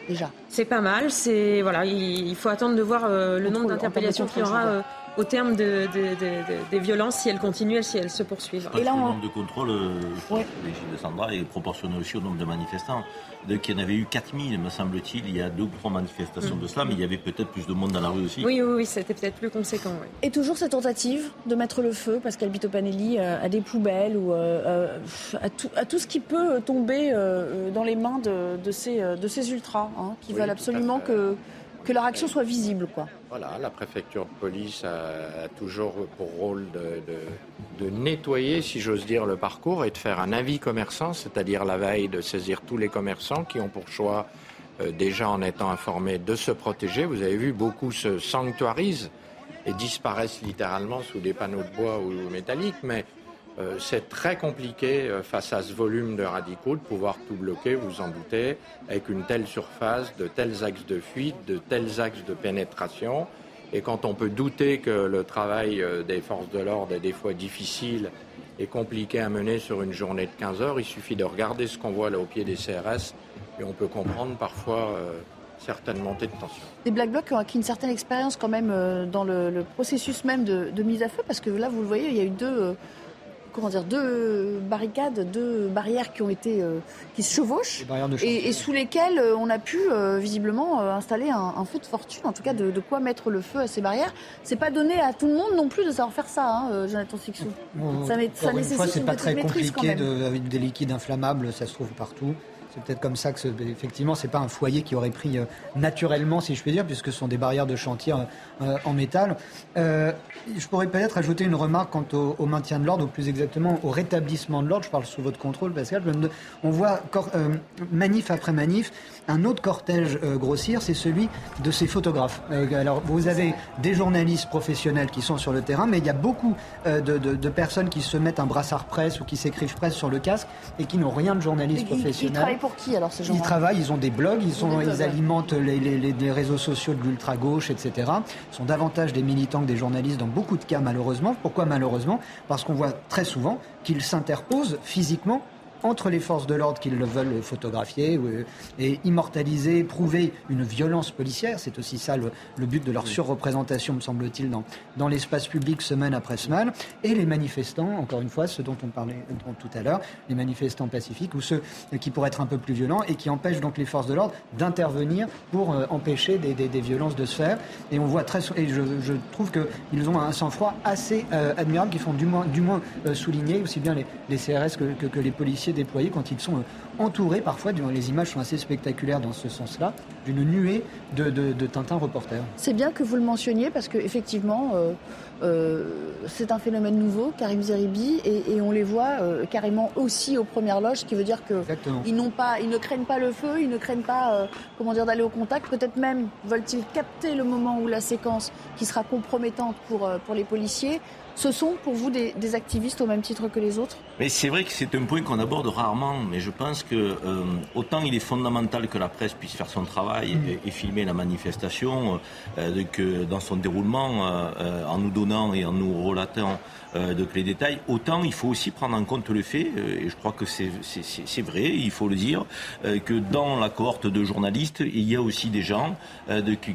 Déjà. C'est pas mal. C'est voilà, il faut attendre de voir le nombre d'interpellations qu'il y aura au terme de, des violences si elles continuent, si elles se poursuivent. Et là, le nombre de contrôles, je ouais. de Sandra, est proportionnel aussi au nombre de manifestants qu'il y en avait eu 4000, me semble-t-il, il y a deux ou trois manifestations de cela, mais il y avait peut-être plus de monde dans la rue aussi. Oui, oui, oui c'était peut-être plus conséquent. Et toujours cette tentative de mettre le feu, Pascal Bitopanelli, euh, à des poubelles ou euh, euh, à, tout, à, tout, ce qui peut tomber dans les mains de, de, ces, de ces ultras, hein, qui veulent absolument que que leur action soit visible. Quoi. Voilà, la préfecture de police a, toujours pour rôle de, nettoyer, si j'ose dire, le parcours et de faire un avis commerçant, c'est-à-dire la veille de saisir tous les commerçants qui ont pour choix, euh, déjà en étant informés, de se protéger. Vous avez vu, beaucoup se sanctuarisent et disparaissent littéralement sous des panneaux de bois ou métalliques, mais euh, c'est très compliqué euh, face à ce volume de radicaux de pouvoir tout bloquer, vous en doutez, avec une telle surface, de tels axes de fuite, de tels axes de pénétration. Et quand on peut douter que le travail euh, des forces de l'ordre est des fois difficile et compliqué à mener sur une journée de 15 heures, il suffit de regarder ce qu'on voit là au pied des CRS et on peut comprendre parfois certaines montées de tension. Des Black Blocs ont acquis une certaine expérience quand même dans le, processus même de, mise à feu, parce que là, vous le voyez, il y a eu deux comment dire, deux barricades, deux barrières qui ont été, euh, qui se chevauchent et, sous lesquelles euh, on a pu euh, visiblement installer un, feu de fortune, en tout cas de, quoi mettre le feu à ces barrières. C'est pas donné à tout le monde non plus de savoir faire ça, hein, Jonathan Sixou. ça, ça une nécessite c'est pas très compliqué de, avec des liquides inflammables, ça se trouve partout. C'est peut-être comme ça que, effectivement, c'est pas un foyer qui aurait pris naturellement, si je puis dire, puisque ce sont des barrières de chantier en métal. Je pourrais peut-être ajouter une remarque quant au, maintien de l'ordre, ou plus exactement au rétablissement de l'ordre. Je parle sous votre contrôle, Pascal. On voit euh, manif après manif un autre cortège euh, grossir, c'est celui de ces photographes. Euh, alors, vous avez des journalistes professionnels qui sont sur le terrain, mais il y a beaucoup de, personnes qui se mettent un brassard presse ou qui s'écrivent presse sur le casque et qui n'ont rien de journaliste professionnel. Ils travaillent pour qui alors ces gens Ils travaillent, ils ont des blogs, ils, sont, ils alimentent les, les, réseaux sociaux de l'ultra-gauche, etc. Sont davantage des militants que des journalistes dans beaucoup de cas malheureusement. Pourquoi malheureusement? Parce qu'on voit très souvent qu'ils s'interposent physiquement entre les forces de l'ordre qui le veulent photographier et immortaliser, prouver une violence policière. C'est aussi ça le, but de leur surreprésentation, me semble-t-il, dans, dans l'espace public semaine après semaine. Et les manifestants, encore une fois, ceux dont on parlait tout à l'heure, les manifestants pacifiques ou ceux qui pourraient être un peu plus violents et qui empêchent donc les forces de l'ordre d'intervenir pour euh, empêcher des, des, violences de se faire. Et on voit très et je, je trouve qu'ils ont un sang-froid assez euh, admirable, qui font du moins, du moins euh, souligner aussi bien les, les CRS que, que, que les policiers déployés quand ils sont entourés, parfois, les images sont assez spectaculaires dans ce sens-là, d'une nuée de, de, Tintin reporters. C'est bien que vous le mentionniez parce qu'effectivement, euh, euh, c'est un phénomène nouveau, Karim Zeribi, et, on les voit euh, carrément aussi aux premières loges, ce qui veut dire qu'ils n'ont pas, ils ne craignent pas le feu, ils ne craignent pas, comment dire, d'aller au contact. Peut-être même veulent-ils capter le moment où la séquence qui sera compromettante pour, pour les policiers ce sont pour vous des, activistes au même titre que les autres? Mais c'est vrai que c'est un point qu'on aborde rarement, mais je pense que euh, autant il est fondamental que la presse puisse faire son travail mm. et, filmer la manifestation, euh, que dans son déroulement, euh, en nous donnant et en nous relatant euh, donc les détails. Autant il faut aussi prendre en compte le fait, euh, et je crois que c'est vrai, il faut le dire, euh, que dans la cohorte de journalistes, il y a aussi des gens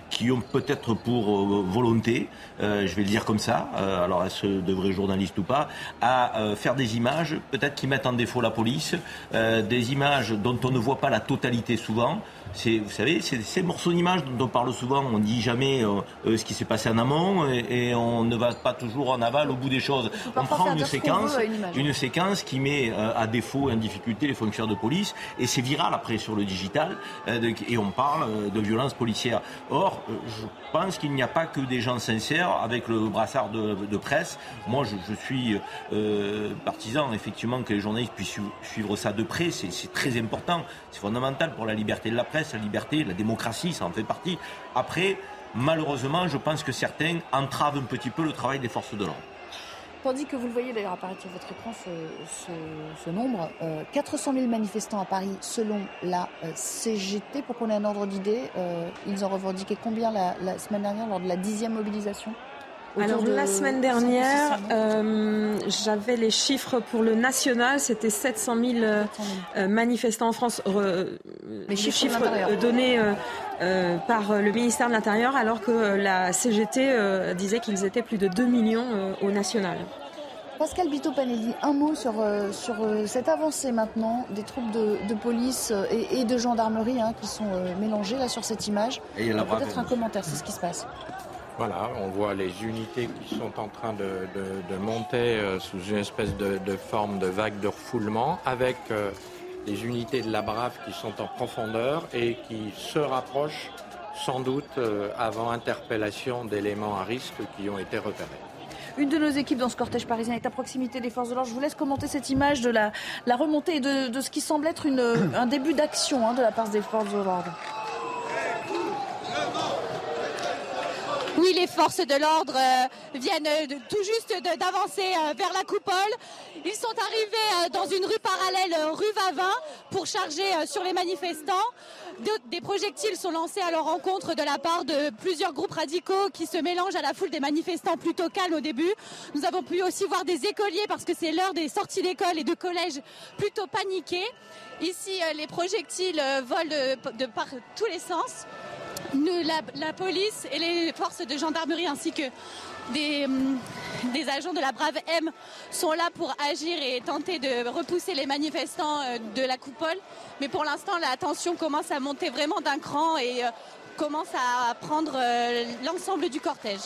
qui ont peut-être pour volonté, je vais le dire comme ça, alors est-ce de vrais journalistes ou pas, à faire des images, peut-être qui mettent en défaut la police, des images dont on ne voit pas la totalité souvent vous savez, c'est ces morceaux d'image dont on parle souvent. On ne dit jamais euh, euh, ce qui s'est passé en amont et, on ne va pas toujours en aval au bout des choses. On prend une séquence, une, séquence qui met euh, à défaut et en difficulté les fonctionnaires de police et c'est viral après sur le digital et on parle de violence policière. Or, je pense qu'il n'y a pas que des gens sincères avec le brassard de, presse. Moi, je, suis partisan effectivement que les journalistes puissent suivre ça de près. C'est très important. C'est fondamental pour la liberté de la presse la liberté, la démocratie, ça en fait partie. Après, malheureusement, je pense que certains entravent un petit peu le travail des forces de l'ordre. Tandis que vous le voyez d'ailleurs apparaître sur votre écran, ce, nombre, 400 euh, 000 manifestants à Paris selon la euh, CGT. Pour qu'on ait un ordre d'idée, euh, ils ont revendiqué combien la, la, semaine dernière lors de la dixième mobilisation? Alors la semaine dernière, euh, j'avais les chiffres pour le national, c'était 700 000 euh, manifestants en France. les chiffres, donnés euh, par le ministère de l'Intérieur, alors que la CGT disait qu'ils étaient plus de 2 millions au national. Pascal Bito Panelli, un mot sur, sur cette avancée maintenant des troupes de, police et, de gendarmerie hein, qui sont mélangées là sur cette image. Peut-être un commentaire, c'est ce qui se passe. Voilà, on voit les unités qui sont en train de, monter euh, sous une espèce de, forme de vague de refoulement, avec euh, les unités de la Brave qui sont en profondeur et qui se rapprochent sans doute euh, avant interpellation d'éléments à risque qui ont été repérés. Une de nos équipes dans ce cortège parisien est à proximité des forces de l'ordre. Je vous laisse commenter cette image de la, remontée et de, ce qui semble être un début d'action hein, de la part des forces de l'ordre. Oui, les forces de l'ordre euh, viennent tout juste d'avancer euh, vers la coupole. Ils sont arrivés euh, dans une rue parallèle, rue Vavin, pour charger sur les manifestants. Des projectiles sont lancés à leur rencontre de la part de plusieurs groupes radicaux qui se mélangent à la foule des manifestants plutôt calmes au début. Nous avons pu aussi voir des écoliers parce que c'est l'heure des sorties d'école et de collège plutôt paniqués. Ici, les projectiles volent de par tous les sens la, police et les forces de gendarmerie ainsi que hum, des, agents de la Brave M sont là pour agir et tenter de repousser les manifestants euh, de la coupole. Mais pour l'instant, la tension commence à monter vraiment d'un cran et euh, commence à prendre euh, l'ensemble du cortège.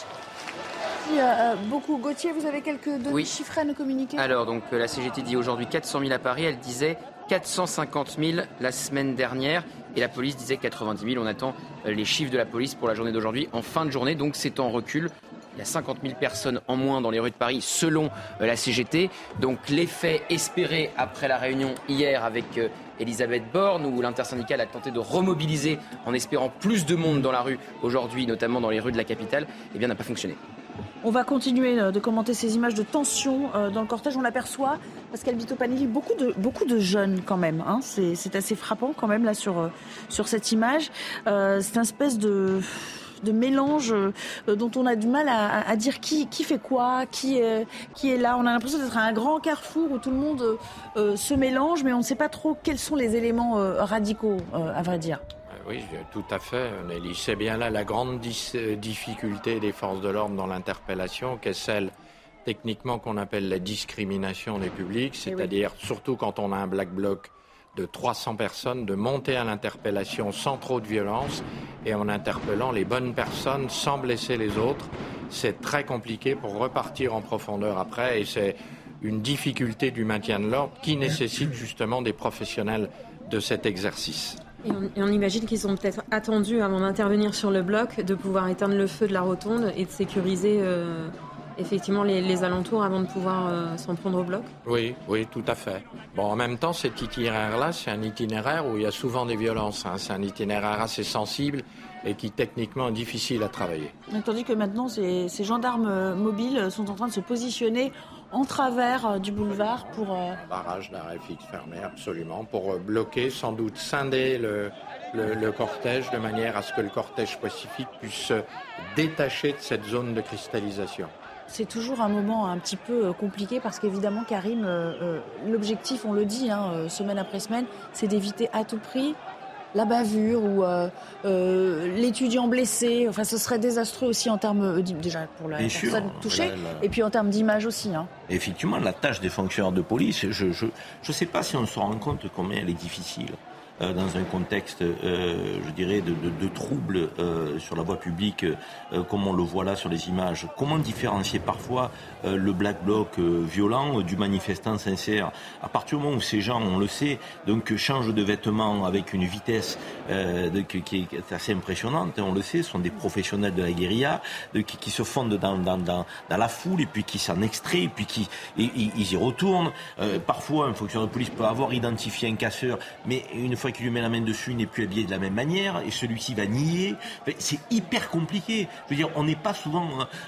beaucoup. Gauthier, vous avez quelques données chiffres à nous communiquer? Alors, donc, la CGT dit aujourd'hui 400 000 à Paris. Elle disait 450 000 la semaine dernière et la police disait 90 000. On attend euh, les chiffres de la police pour la journée d'aujourd'hui en fin de journée, donc c'est en recul. Il y a 50 000 personnes en moins dans les rues de Paris selon euh, la CGT. Donc l'effet espéré après la réunion hier avec euh, Elisabeth Borne, où l'intersyndicale a tenté de remobiliser en espérant plus de monde dans la rue aujourd'hui, notamment dans les rues de la capitale, eh bien n'a pas fonctionné. On va continuer de commenter ces images de tension dans le cortège. On l'aperçoit, Pascal Vito Panelli, beaucoup de, beaucoup de jeunes quand même. Hein. C'est assez frappant quand même là sur, sur cette image. Euh, c'est une espèce de mélange euh, dont on a du mal à, dire qui, fait quoi, qui, est, là. On a l'impression d'être un grand carrefour où tout le monde euh, se mélange, mais on ne sait pas trop quels sont les éléments radicaux, à vrai dire. Oui, tout à fait, Nelly. C'est bien là la grande difficulté des forces de l'ordre dans l'interpellation, qu'est celle techniquement qu'on appelle la discrimination des publics, eh c'est-à-dire surtout quand on a un black bloc de 300 personnes, de monter à l'interpellation sans trop de violence et en interpellant les bonnes personnes sans blesser les autres. C'est très compliqué pour repartir en profondeur après et c'est une difficulté du maintien de l'ordre qui nécessite justement des professionnels de cet exercice. Et on, imagine qu'ils ont peut-être attendu avant d'intervenir sur le bloc de pouvoir éteindre le feu de la rotonde et de sécuriser euh, effectivement les, alentours avant de pouvoir euh, s'en prendre au bloc Oui, oui, tout à fait. Bon, en même temps, cet itinéraire-là, c'est un itinéraire où il y a souvent des violences. Hein. C'est un itinéraire assez sensible et qui techniquement est difficile à travailler. Tandis que maintenant, ces, gendarmes euh, mobiles sont en train de se positionner en travers euh, du boulevard pour... Un barrage d'arrêt fixe fermé, absolument, pour bloquer, sans doute scinder le, le, cortège de manière à ce que le cortège pacifique puisse se détacher de cette zone de cristallisation. C'est toujours un moment un petit peu euh, compliqué parce qu'évidemment, Karim, euh, euh, l'objectif, on le dit, hein, semaine après semaine, c'est d'éviter à tout prix la bavure ou l'étudiant blessé. Enfin, ce serait désastreux aussi en termes déjà pour la personne touchée et puis en termes d'image aussi. Hein. Effectivement, la tâche des fonctionnaires de police, je ne je, sais pas si on se rend compte combien elle est difficile. Euh, dans un contexte, euh, je dirais, de, troubles euh, sur la voie publique, comme on le voit là sur les images. Comment différencier parfois le black bloc violent du manifestant sincère? À partir du moment où ces gens, on le sait, donc changent de vêtements avec une vitesse qui est assez impressionnante, on le sait, ce sont des professionnels de la guérilla, qui, se fondent dans, la foule et puis qui s'en extraient, et puis qui ils y retournent. parfois, un fonctionnaire de police peut avoir identifié un casseur, mais une fois qui lui met la main dessus n'est plus habillé de la même manière et celui-ci va nier. C'est hyper compliqué. Je veux dire, on n'est pas souvent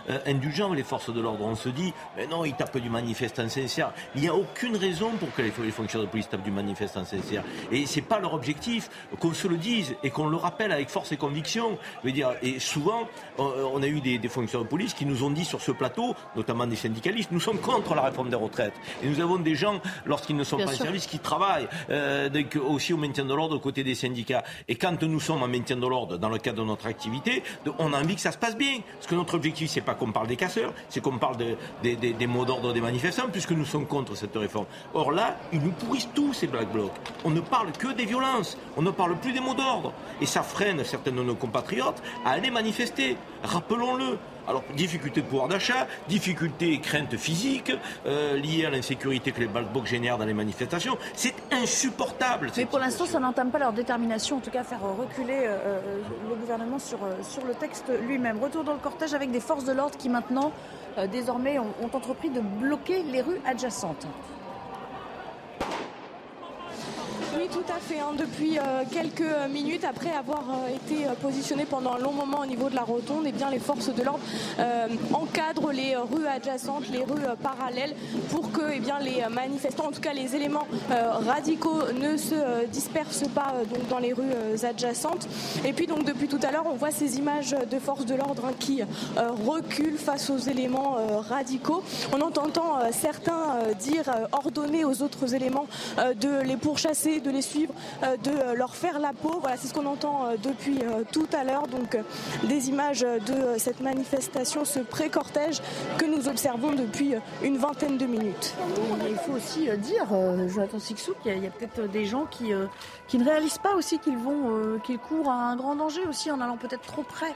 euh, indulgent les forces de l'ordre. On se dit, mais non, ils tapent du manifestant sincère. Il n'y a aucune raison pour que les, fonctionnaires de police tapent du manifestant sincère. Et c'est pas leur objectif. Qu'on se le dise et qu'on le rappelle avec force et conviction. Je veux dire, et souvent, on, a eu des, fonctionnaires de police qui nous ont dit sur ce plateau, notamment des syndicalistes, nous sommes contre la réforme des retraites. Et nous avons des gens, lorsqu'ils ne sont pas en service, qui travaillent euh, aussi au maintien de l'ordre aux côtés des syndicats. Et quand nous sommes en maintien de l'ordre dans le cadre de notre activité, on a envie que ça se passe bien. Parce que notre objectif, c'est pas qu'on parle des casseurs, c'est qu'on parle des mots d'ordre des manifestants, puisque nous sommes contre cette réforme. Or là, ils nous pourrissent tous ces black blocs. On ne parle que des violences, on ne parle plus des mots d'ordre. Et ça freine certains de nos compatriotes à aller manifester. Rappelons-le. Alors, difficulté de pouvoir d'achat, difficulté et crainte physique euh, liées à l'insécurité que les balbocs génèrent dans les manifestations. C'est insupportable. Mais pour l'instant, ça n'entame pas leur détermination, en tout cas à faire reculer euh, euh, le gouvernement sur, sur le texte lui-même. Retour dans le cortège avec des forces de l'ordre qui maintenant, désormais, ont entrepris de bloquer les rues adjacentes. Oui, tout à fait. Hein. Depuis euh, quelques minutes, après avoir euh, été euh, positionné pendant un long moment au niveau de la rotonde, eh bien, les forces de l'ordre encadrent les rues adjacentes, les rues parallèles, pour que eh bien, les manifestants, en tout cas les éléments radicaux, ne se dispersent pas donc, dans les rues adjacentes. Et puis, donc, depuis tout à l'heure, on voit ces images de forces de l'ordre hein, qui reculent face aux éléments radicaux. On entend certains dire, ordonner aux autres éléments de les pourchasser, de les suivre, euh, de euh, leur faire la peau. Voilà, c'est ce qu'on entend euh, depuis tout à l'heure. Donc des images de cette manifestation, ce pré-cortège que nous observons depuis une vingtaine de minutes. Il faut aussi dire, Jonathan Sixou, qu'il y a, peut-être des gens qui, qui ne réalisent pas aussi qu'ils vont, qu'ils courent à un grand danger aussi en allant peut-être trop près.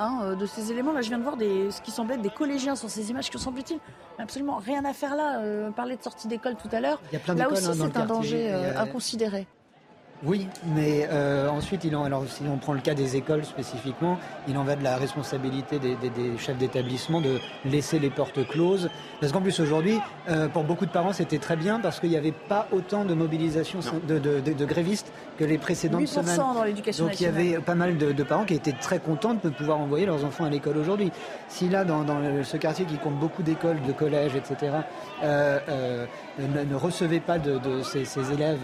Hein, de ces éléments. Là, je viens de voir des, ce qui semble être des collégiens sur ces images qui semble-t-il absolument rien à faire là. Euh, parler de sortie d'école tout à l'heure. Là aussi, hein, c'est un danger euh, inconsidéré. Oui, mais euh, ensuite, il en, alors si on prend le cas des écoles spécifiquement, il en va de la responsabilité des, chefs d'établissement de laisser les portes closes. Parce qu'en plus aujourd'hui, euh, pour beaucoup de parents, c'était très bien parce qu'il n'y avait pas autant de mobilisation de, grévistes que les précédentes semaines. Dans l'éducation Donc il y avait pas mal de, parents qui étaient très contents de pouvoir envoyer leurs enfants à l'école aujourd'hui. Si là, dans, ce quartier qui compte beaucoup d'écoles, de collèges, etc., euh, ne, recevait pas de, ces, ces, élèves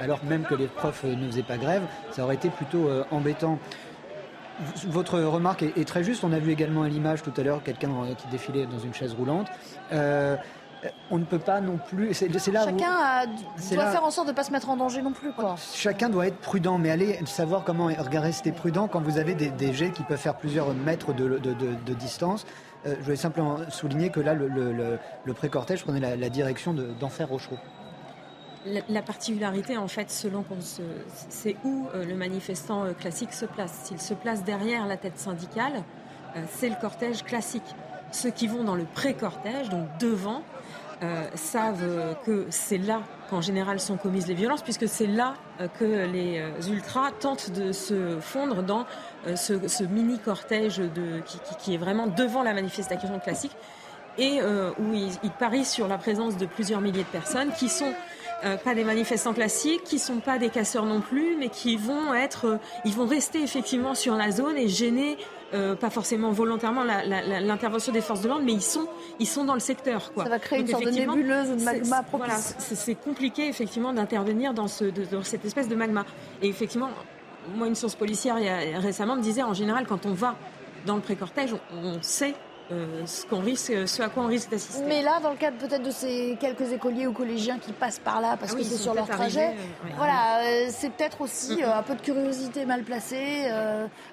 alors même que les profs ne faisait pas grève, ça aurait été plutôt euh, embêtant. Votre remarque est, très juste. On a vu également à l'image tout à l'heure quelqu'un qui défilait dans une chaise roulante. Euh, on ne peut pas non plus. C'est là chacun doit faire en sorte de ne pas se mettre en danger non plus. Quoi. Chacun doit être prudent, mais allez savoir comment rester prudent quand vous avez des, jets qui peuvent faire plusieurs mètres de, distance. Euh, je voulais simplement souligner que là, le, pré-cortège prenait la, direction d'Enfer Rochereau la, particularité, en fait, selon qu'on se, c'est où euh, le manifestant euh, classique se place. S'il se place derrière la tête syndicale, c'est le cortège classique. Ceux qui vont dans le pré-cortège, donc devant, savent que c'est là qu'en général sont commises les violences, puisque c'est là que les ultras tentent de se fondre dans ce, mini cortège de, qui, est vraiment devant la manifestation classique et où ils, ils parient sur la présence de plusieurs milliers de personnes qui sont euh, pas des manifestants classiques, qui sont pas des casseurs non plus, mais qui vont être, euh, ils vont rester effectivement sur la zone et gêner, euh, pas forcément volontairement l'intervention des forces de l'ordre, mais ils sont, ils sont dans le secteur. Quoi. Ça va créer une sorte de nébuleuse ou de magma propice. Voilà, c'est compliqué effectivement d'intervenir dans, ce, dans cette espèce de magma. Et effectivement, moi, une source policière récemment me disait, en général, quand on va dans le pré-cortège, on sait ce, qu'on risque, ce à quoi on risque d'assister. Mais là, dans le cadre peut-être de ces quelques écoliers ou collégiens qui passent par là parce ah que c'est sur leur trajet, euh, voilà, euh, c'est peut-être aussi un peu de curiosité mal placée,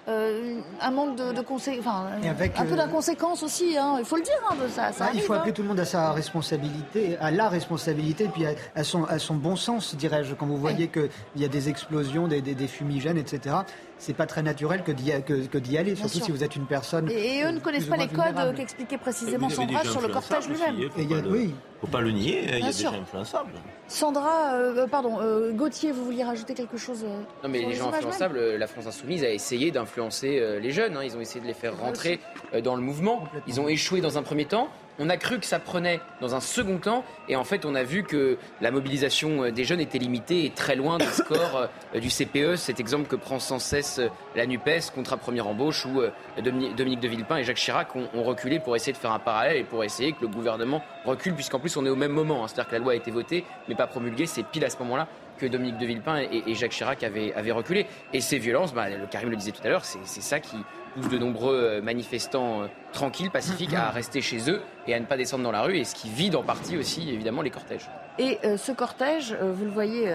un manque de, de enfin, un peu d'inconséquence aussi. Hein, il faut le dire, hein, ça, ça Il faut appeler hein. tout le monde à sa responsabilité, à la responsabilité, puis à, son, à son bon sens, dirais-je. Quand vous voyez qu'il y a des explosions, des, des, des fumigènes, etc c'est pas très naturel que d'y, que, aller, surtout si vous êtes une personne. Et, eux ne connaissent pas les codes qu'expliquait précisément Sandra sur le cortège lui-même. Il faut, oui. faut pas le nier, il y a des gens influençables. Sandra, euh, pardon, euh, Gauthier, vous vouliez rajouter quelque chose euh, Non, mais les gens influençables, la France Insoumise a essayé d'influencer les jeunes. Hein. Ils ont essayé de les faire rentrer dans le mouvement. Ils ont échoué dans un premier temps. On a cru que ça prenait dans un second temps, et en fait, on a vu que la mobilisation euh, des jeunes était limitée et très loin des scores euh, du CPE, cet exemple que prend sans cesse euh, la NUPES contre un première embauche où Dominique de Villepin et Jacques Chirac ont, reculé pour essayer de faire un parallèle et pour essayer que le gouvernement recule, puisqu'en plus on est au même moment. Hein. C'est-à-dire que la loi a été votée, mais pas promulguée. C'est pile à ce moment-là que Dominique de Villepin et, Jacques Chirac avaient, reculé. Et ces violences, bah, le Karim le disait tout à l'heure, c'est ça qui, pousse de nombreux euh, manifestants euh, tranquilles, pacifiques, à rester chez eux et à ne pas descendre dans la rue, et ce qui vide en partie aussi, évidemment, les cortèges. Et euh, ce cortège, vous le voyez,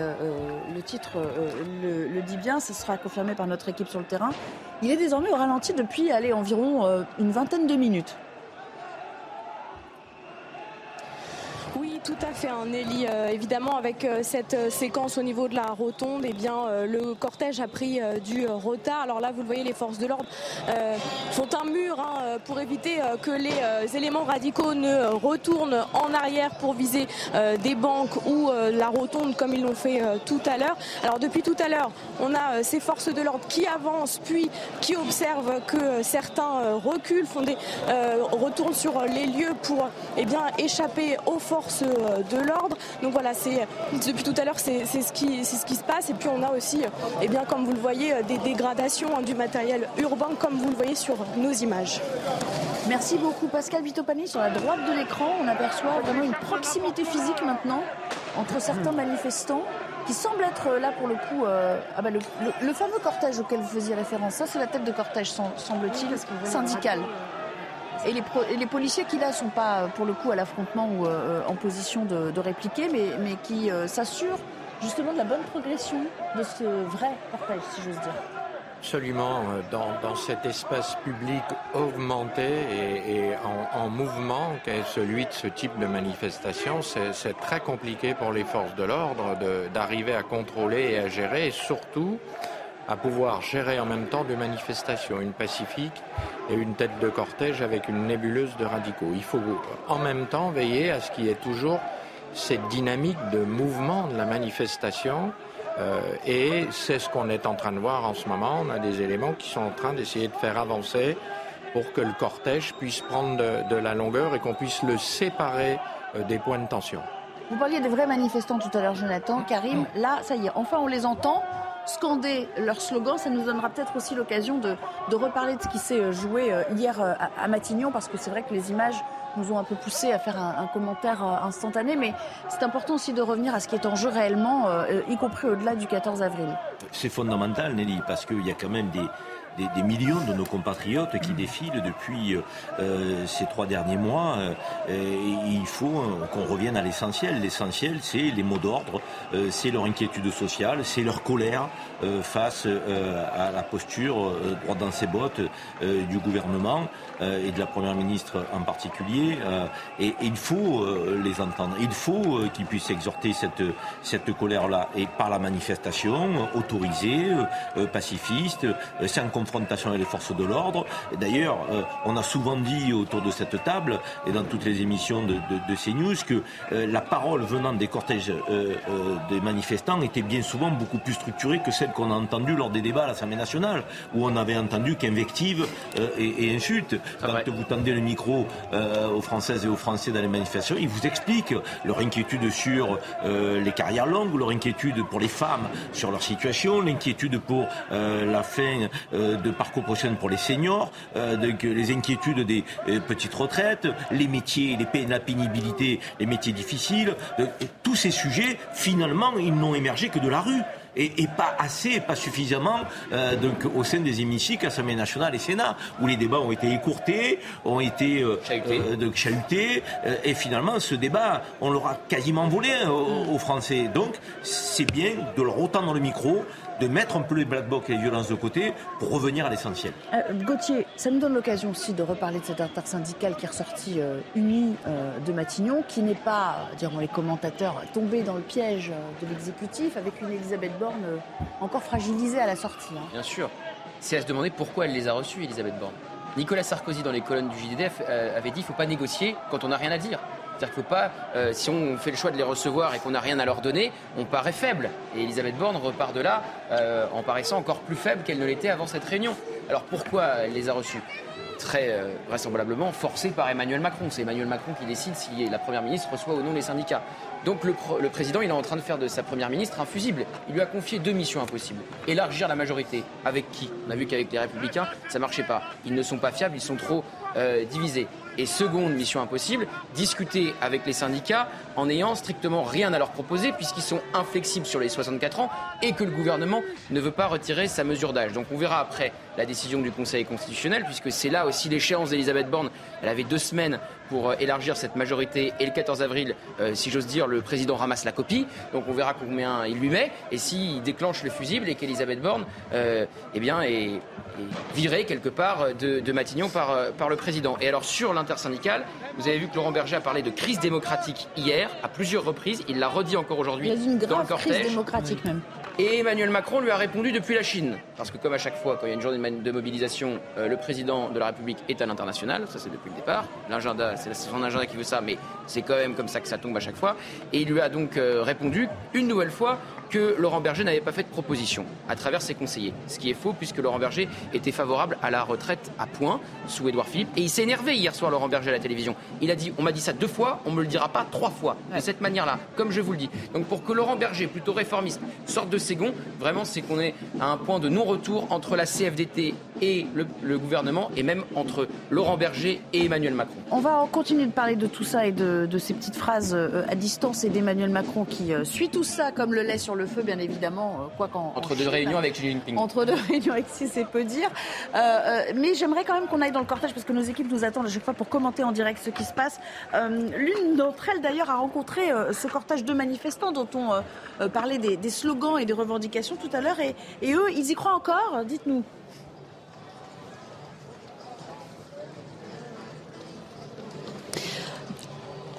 le titre le, dit bien, ce sera confirmé par notre équipe sur le terrain, il est désormais au ralenti depuis allez, environ une vingtaine de minutes. Tout à fait, un Nelly. Euh, évidemment, avec euh, cette euh, séquence au niveau de la rotonde, eh bien, le cortège a pris du retard. Alors là, vous le voyez, les forces de l'ordre font un mur hein, pour éviter que les éléments radicaux ne retournent en arrière pour viser des banques ou la rotonde comme ils l'ont fait tout à l'heure. Alors depuis tout à l'heure, on a ces forces de l'ordre qui avancent puis qui observent que certains reculent, font des, retournent sur les lieux pour eh bien, échapper aux forces euh, de l'ordre. Donc voilà, c'est depuis tout à l'heure, c'est ce qui ce qui se passe. Et puis on a aussi, eh bien, comme vous le voyez, euh, des dégradations hein, du matériel urbain, comme vous le voyez sur nos images. Merci beaucoup Pascal Vitopani. Sur la droite de l'écran, on aperçoit vraiment une proximité physique maintenant entre certains manifestants qui semblent être là pour le coup. Euh, ah bah, le, fameux cortège auquel vous faisiez référence, ça c'est la tête de cortège, semble-t-il, syndical. Et les, policiers qui là sont pas pour le coup à l'affrontement ou euh, en position de, répliquer, mais, qui euh, s'assurent justement de la bonne progression de ce vrai cortège, si j'ose dire. Absolument, euh, dans, cet espace public augmenté et, en, mouvement qu'est celui de ce type de manifestation, c'est très compliqué pour les forces de l'ordre d'arriver à contrôler et à gérer, et surtout à pouvoir gérer en même temps deux manifestations, une pacifique et une tête de cortège avec une nébuleuse de radicaux. Il faut en même temps veiller à ce qu'il y ait toujours cette dynamique de mouvement de la manifestation. Euh, et c'est ce qu'on est en train de voir en ce moment. On a des éléments qui sont en train d'essayer de faire avancer pour que le cortège puisse prendre de, la longueur et qu'on puisse le séparer euh, des points de tension. Vous parliez des vrais manifestants tout à l'heure, Jonathan. Karim, là, ça y est, enfin on les entend scander leur slogan. Ça nous donnera peut-être aussi l'occasion de, reparler de ce qui s'est joué euh, hier euh, à Matignon, parce que c'est vrai que les images nous ont un peu poussé à faire un, commentaire euh, instantané, mais c'est important aussi de revenir à ce qui est en jeu réellement, y compris au-delà du 14 avril. C'est fondamental, Nelly, parce qu'il y a quand même des, des, millions de nos compatriotes qui défilent depuis euh, ces trois derniers mois. Euh, il faut qu'on revienne à l'essentiel. L'essentiel, c'est les mots d'ordre, euh, c'est leur inquiétude sociale, c'est leur colère face à la posture droit dans ses bottes du gouvernement et de la première ministre en particulier. Et, il faut les entendre. Il faut qu'ils puissent exhorter cette, cette colère-là et par la manifestation autorisée, pacifiste, sans confrontation avec les forces de l'ordre. Et d'ailleurs, euh, on a souvent dit autour de cette table et dans toutes les émissions de, de, CNews que euh, la parole venant des cortèges des manifestants était bien souvent beaucoup plus structurée que celle qu'on a entendue lors des débats à l'Assemblée nationale, où on avait entendu qu'invectives et, et, insultes. Quand vous tendez le micro aux Françaises et aux Français dans les manifestations, ils vous expliquent leur inquiétude sur les carrières longues leur inquiétude pour les femmes sur leur situation, l'inquiétude pour la fin de parcours professionnel pour les seniors, les inquiétudes des petites retraites, les métiers, les, la pénibilité, les métiers difficiles. tous ces sujets, finalement, ils n'ont émergé que de la rue et, pas assez, pas suffisamment euh, donc, au sein des hémicycles, Assemblée nationale et Sénat, où les débats ont été écourtés, ont été euh, euh, chahutés, et finalement, ce débat, on l'aura quasiment volé hein, aux, aux, Français. Donc, c'est bien de leur autant dans le micro, de mettre un peu les black box et les violences de côté pour revenir à l'essentiel. Euh, Gauthier, ça nous donne l'occasion aussi de reparler de cette intersyndicale qui est ressortie euh, unie euh, de Matignon, qui n'est pas, diront les commentateurs, tombée dans le piège de l'exécutif avec une Elisabeth Borne encore fragilisée à la sortie. Hein. Bien sûr. C'est à se demander pourquoi elle les a reçus, Elisabeth Borne. Nicolas Sarkozy, dans les colonnes du JDF, avait dit qu'il ne faut pas négocier quand on n'a rien à dire. C'est-à-dire qu'il faut pas, euh, si on fait le choix de les recevoir et qu'on n'a rien à leur donner, on paraît faible. Et Elisabeth Borne repart de là euh, en paraissant encore plus faible qu'elle ne l'était avant cette réunion. Alors pourquoi elle les a reçus? Très euh, vraisemblablement forcée par Emmanuel Macron. C'est Emmanuel Macron qui décide si la Première ministre reçoit ou non les syndicats. Donc le, le, président, il est en train de faire de sa Première ministre un fusible. Il lui a confié deux missions impossibles. Élargir la majorité. Avec qui? On a vu qu'avec les Républicains, ça ne marchait pas. Ils ne sont pas fiables, ils sont trop divisés. Et seconde mission impossible, discuter avec les syndicats en n'ayant strictement rien à leur proposer puisqu'ils sont inflexibles sur les 64 ans et que le gouvernement ne veut pas retirer sa mesure d'âge. Donc on verra après la décision du Conseil constitutionnel puisque c'est là aussi l'échéance d'Elisabeth Borne. Elle avait deux semaines pour euh, élargir cette majorité et le 14 avril, euh, si j'ose dire, le président ramasse la copie. Donc on verra combien il lui met et s'il déclenche le fusible et qu'Elisabeth Borne euh, eh bien, est, virée quelque part de, Matignon par, par le président. Et alors sur l'intersyndicale, vous avez vu que Laurent Berger a parlé de crise démocratique hier à plusieurs reprises. Il l'a redit encore aujourd'hui dans le cortège. Crise démocratique même. Et Emmanuel Macron lui a répondu depuis la Chine. Parce que comme à chaque fois, quand il y a une journée de mobilisation, euh, le président de la République est à l'international, ça c'est depuis le départ. L'agenda, c'est son agenda qui veut ça, mais c'est quand même comme ça que ça tombe à chaque fois. Et il lui a donc euh, répondu une nouvelle fois que Laurent Berger n'avait pas fait de proposition à travers ses conseillers. Ce qui est faux puisque Laurent Berger était favorable à la retraite à point sous Édouard Philippe. Et il s'est énervé hier soir, Laurent Berger, à la télévision. Il a dit on m'a dit ça deux fois, on ne me le dira pas trois fois. De cette manière-là, comme je vous le dis. Donc pour que Laurent Berger, plutôt réformiste, sorte de ses gonds, vraiment c'est qu'on est à un point de non-retour entre la CFDT et le, gouvernement et même entre Laurent Berger et Emmanuel Macron. On va continuer de parler de tout ça et de, ces petites phrases euh, à distance et d'Emmanuel Macron qui euh, suit tout ça comme le lait sur le feu, bien évidemment, euh, quoi qu'en. Entre deux réunions avec Xi Jinping. Entre deux <laughs> réunions avec Xi, c'est peu dire. mais j'aimerais quand même qu'on aille dans le cortège parce que nos équipes nous attendent à chaque fois pour commenter en direct ce qui se passe. L'une d'entre elles, d'ailleurs, a rencontré ce cortège de manifestants dont on parlait des, slogans et des revendications tout à l'heure. Et, et eux, ils y croient encore Dites-nous.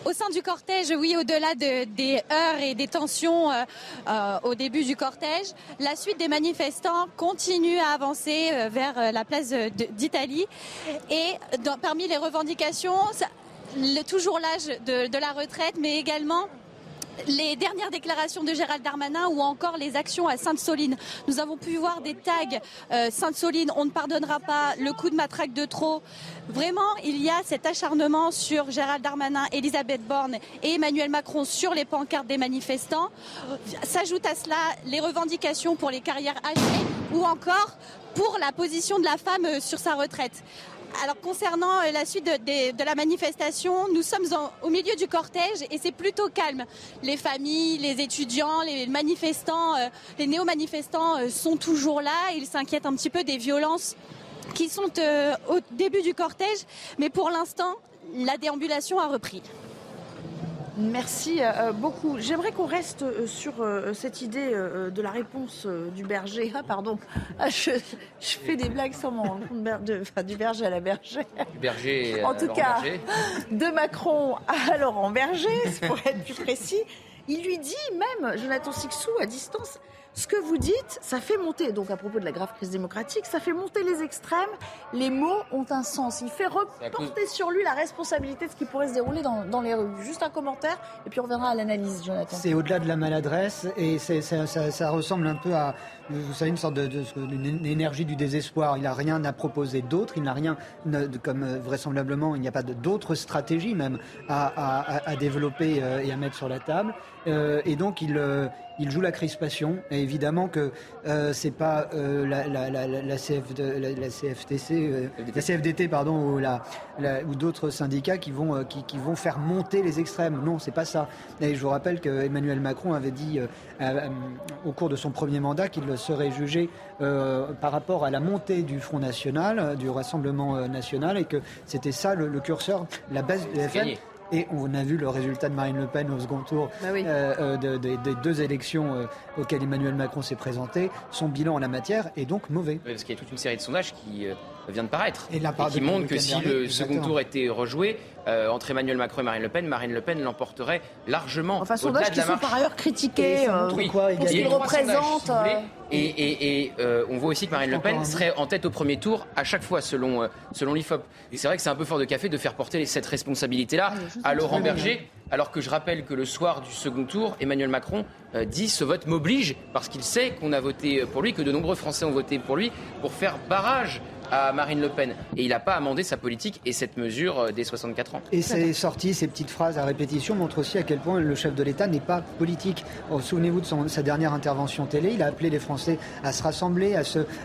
Au sein du cortège, oui, au-delà des heures et des tensions euh, euh, au début du cortège, la suite des manifestants continue à avancer euh, vers la place d'Italie. Et parmi les revendications, toujours l'âge de la retraite, mais également les dernières déclarations de Gérald Darmanin ou encore les actions à Sainte-Soline. Nous avons pu voir des tags euh, Sainte-Soline, on ne pardonnera pas, le coup de matraque de trop. Vraiment, il y a cet acharnement sur Gérald Darmanin, Elisabeth Borne et Emmanuel Macron sur les pancartes des manifestants. S'ajoutent à cela les revendications pour les carrières âgées ou encore pour la position de la femme euh, sur sa retraite. Alors concernant euh, la suite de, la manifestation, nous sommes au milieu du cortège et c'est plutôt calme. Les familles, les étudiants, les manifestants, euh, les néo-manifestants euh, sont toujours là. Ils s'inquiètent un petit peu des violences qui sont au début du cortège, mais pour l'instant, la déambulation a repris. Merci euh, beaucoup. J'aimerais qu'on reste euh, sur euh, cette idée de la réponse du berger. Ah, pardon. Ah, je, fais des blagues sans mon de, enfin, du berger à la bergère. Du berger En tout cas, de Macron à Laurent Berger, pour être plus précis. Il lui dit même, Jonathan Sixou, à distance, ce que vous dites, ça fait monter, donc à propos de la grave crise démocratique, ça fait monter les extrêmes. Les mots ont un sens. Il fait reporter sur lui la responsabilité de ce qui pourrait se dérouler dans, les rues. Juste un commentaire, et puis on reviendra à l'analyse, Jonathan. C'est au-delà de la maladresse, et ça, ressemble un peu à, vous savez, une sorte de, énergie du désespoir. Il n'a rien à proposer d'autre, il n'a rien, comme euh, vraisemblablement, il n'y a pas d'autres stratégies même à, développer euh, et à mettre sur la table. Euh, et donc il, il joue la crispation. Et évidemment que euh, c'est pas euh, la, la, la, la, CFTC, euh, la CFDT pardon, ou, la, ou d'autres syndicats qui vont, qui, qui, vont faire monter les extrêmes. Non, c'est pas ça. Et je vous rappelle que Emmanuel Macron avait dit au cours de son premier mandat qu'il serait jugé par rapport à la montée du Front National, du Rassemblement National, et que c'était ça le, curseur, la base de la et on a vu le résultat de Marine Le Pen au second tour bah euh, euh, des deux élections euh, auxquelles Emmanuel Macron s'est présenté. Son bilan en la matière est donc mauvais. parce qu'il y a toute une série de sondages qui vient de paraître et, qui montrent que si le second tour était rejoué, entre Emmanuel Macron et Marine Le Pen, Marine Le Pen l'emporterait largement. Enfin, sondages qui sont par ailleurs critiqués oui. pour ce qu'ils représentent. Et, on voit aussi que Marine Le Pen serait en tête au premier tour à chaque fois, selon, selon l'IFOP. C'est vrai que c'est un peu fort de café de faire porter cette responsabilité-là à Laurent Berger, alors que je rappelle que le soir du second tour, Emmanuel Macron euh, dit ce vote m'oblige, parce qu'il sait qu'on a voté pour lui, que de nombreux Français ont voté pour lui, pour faire barrage à Marine Le Pen. Et il n'a pas amendé sa politique et cette mesure euh, des 64 ans. Et ces sorties, ces petites phrases à répétition montrent aussi à quel point le chef de l'État n'est pas politique. Oh, souvenez-vous de sa dernière intervention télé, il a appelé les Français à se rassembler,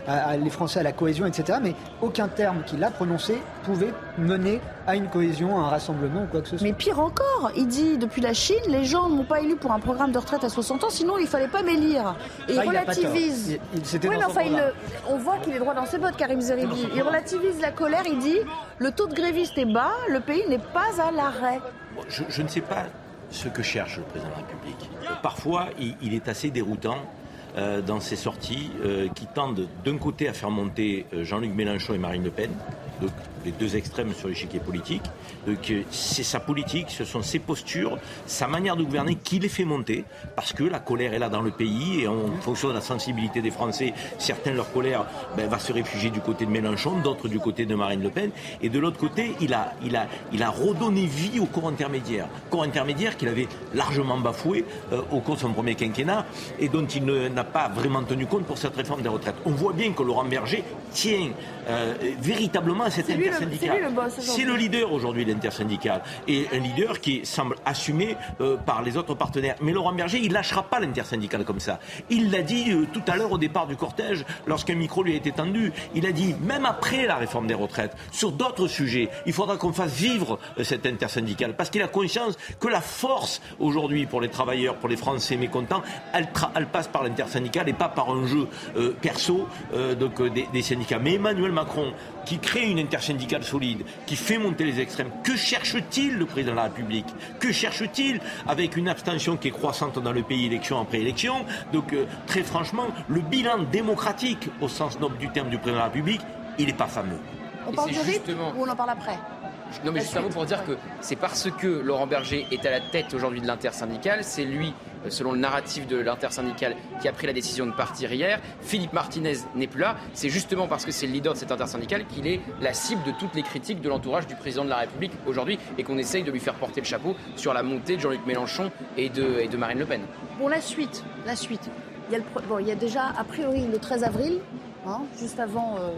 à, les Français à la cohésion, etc. Mais aucun terme qu'il a prononcé pouvait mener à une cohésion, à un rassemblement ou quoi que ce soit. Mais pire encore, il dit depuis la Chine, les gens ne m'ont pas élu pour un programme de retraite à 60 ans, sinon il fallait pas m'élire. Et il ah, relativise. oui, mais enfin, on voit qu'il est droit dans ses bottes, Karim Zeribi. Il relativise la colère, il dit le taux de grévistes est bas, le pays n'est pas à l'arrêt. Je, ne sais pas ce que cherche le président de la République. Parfois, il, est assez déroutant euh, dans ses sorties euh, qui tendent d'un côté à faire monter euh, Jean-Luc Mélenchon et Marine Le Pen, les deux extrêmes sur l'échiquier politique. C'est sa politique, ce sont ses postures, sa manière de gouverner qui les fait monter, parce que la colère est là dans le pays et en fonction de la sensibilité des Français, certains leur colère ben, va se réfugier du côté de Mélenchon, d'autres du côté de Marine Le Pen, et de l'autre côté, il a, il, a, il a redonné vie au corps intermédiaire, corps intermédiaire qu'il avait largement bafoué euh, au cours de son premier quinquennat et dont il n'a pas vraiment tenu compte pour cette réforme des retraites. On voit bien que Laurent Berger tient euh, véritablement à cette intersyndicale. C'est le leader aujourd'hui l'intersyndicale et un leader qui semble assumé euh, par les autres partenaires. Mais Laurent Berger, il lâchera pas l'intersyndicale comme ça. Il l'a dit euh, tout à l'heure au départ du cortège, lorsqu'un micro lui a été tendu. Il a dit, même après la réforme des retraites, sur d'autres sujets, il faudra qu'on fasse vivre cette intersyndicale parce qu'il a conscience que la force aujourd'hui pour les travailleurs, pour les Français mécontents, elle, elle passe par l'intersyndicale et pas par un jeu perso donc, des, des syndicats. Mais Emmanuel Macron, qui crée une intersyndicale solide, qui fait monter les extrêmes. Que cherche-t-il le président de la République? Que cherche-t-il avec une abstention qui est croissante dans le pays élection après élection? Donc euh, très franchement, le bilan démocratique au sens noble du terme du président de la République, il n'est pas fameux. On parle de rythme ou on en parle après? Non, mais juste un mot pour dire que c'est parce que Laurent Berger est à la tête aujourd'hui de l'intersyndicale, c'est lui euh, selon le narratif de l'intersyndicale qui a pris la décision de partir hier. Philippe Martinez n'est plus là. C'est justement parce que c'est le leader de cette intersyndicale qu'il est la cible de toutes les critiques de l'entourage du président de la République aujourd'hui et qu'on essaye de lui faire porter le chapeau sur la montée de Jean-Luc Mélenchon et de, Marine Le Pen. Pour la suite, la suite. Il y a, bon, il y a déjà, a priori, le 13 avril, hein, juste avant. Euh,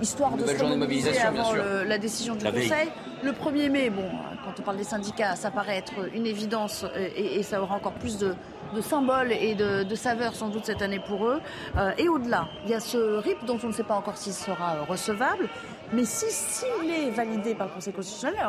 histoire de se mobiliser avant la décision du Conseil. Le 1er mai, bon, quand on parle des syndicats, ça paraît être une évidence euh, et, ça aura encore plus de, symboles et de, de saveurs sans doute cette année pour eux. Euh, et au-delà, il y a ce RIP dont on ne sait pas encore s'il sera recevable. Mais si s'il est validé par le Conseil constitutionnel,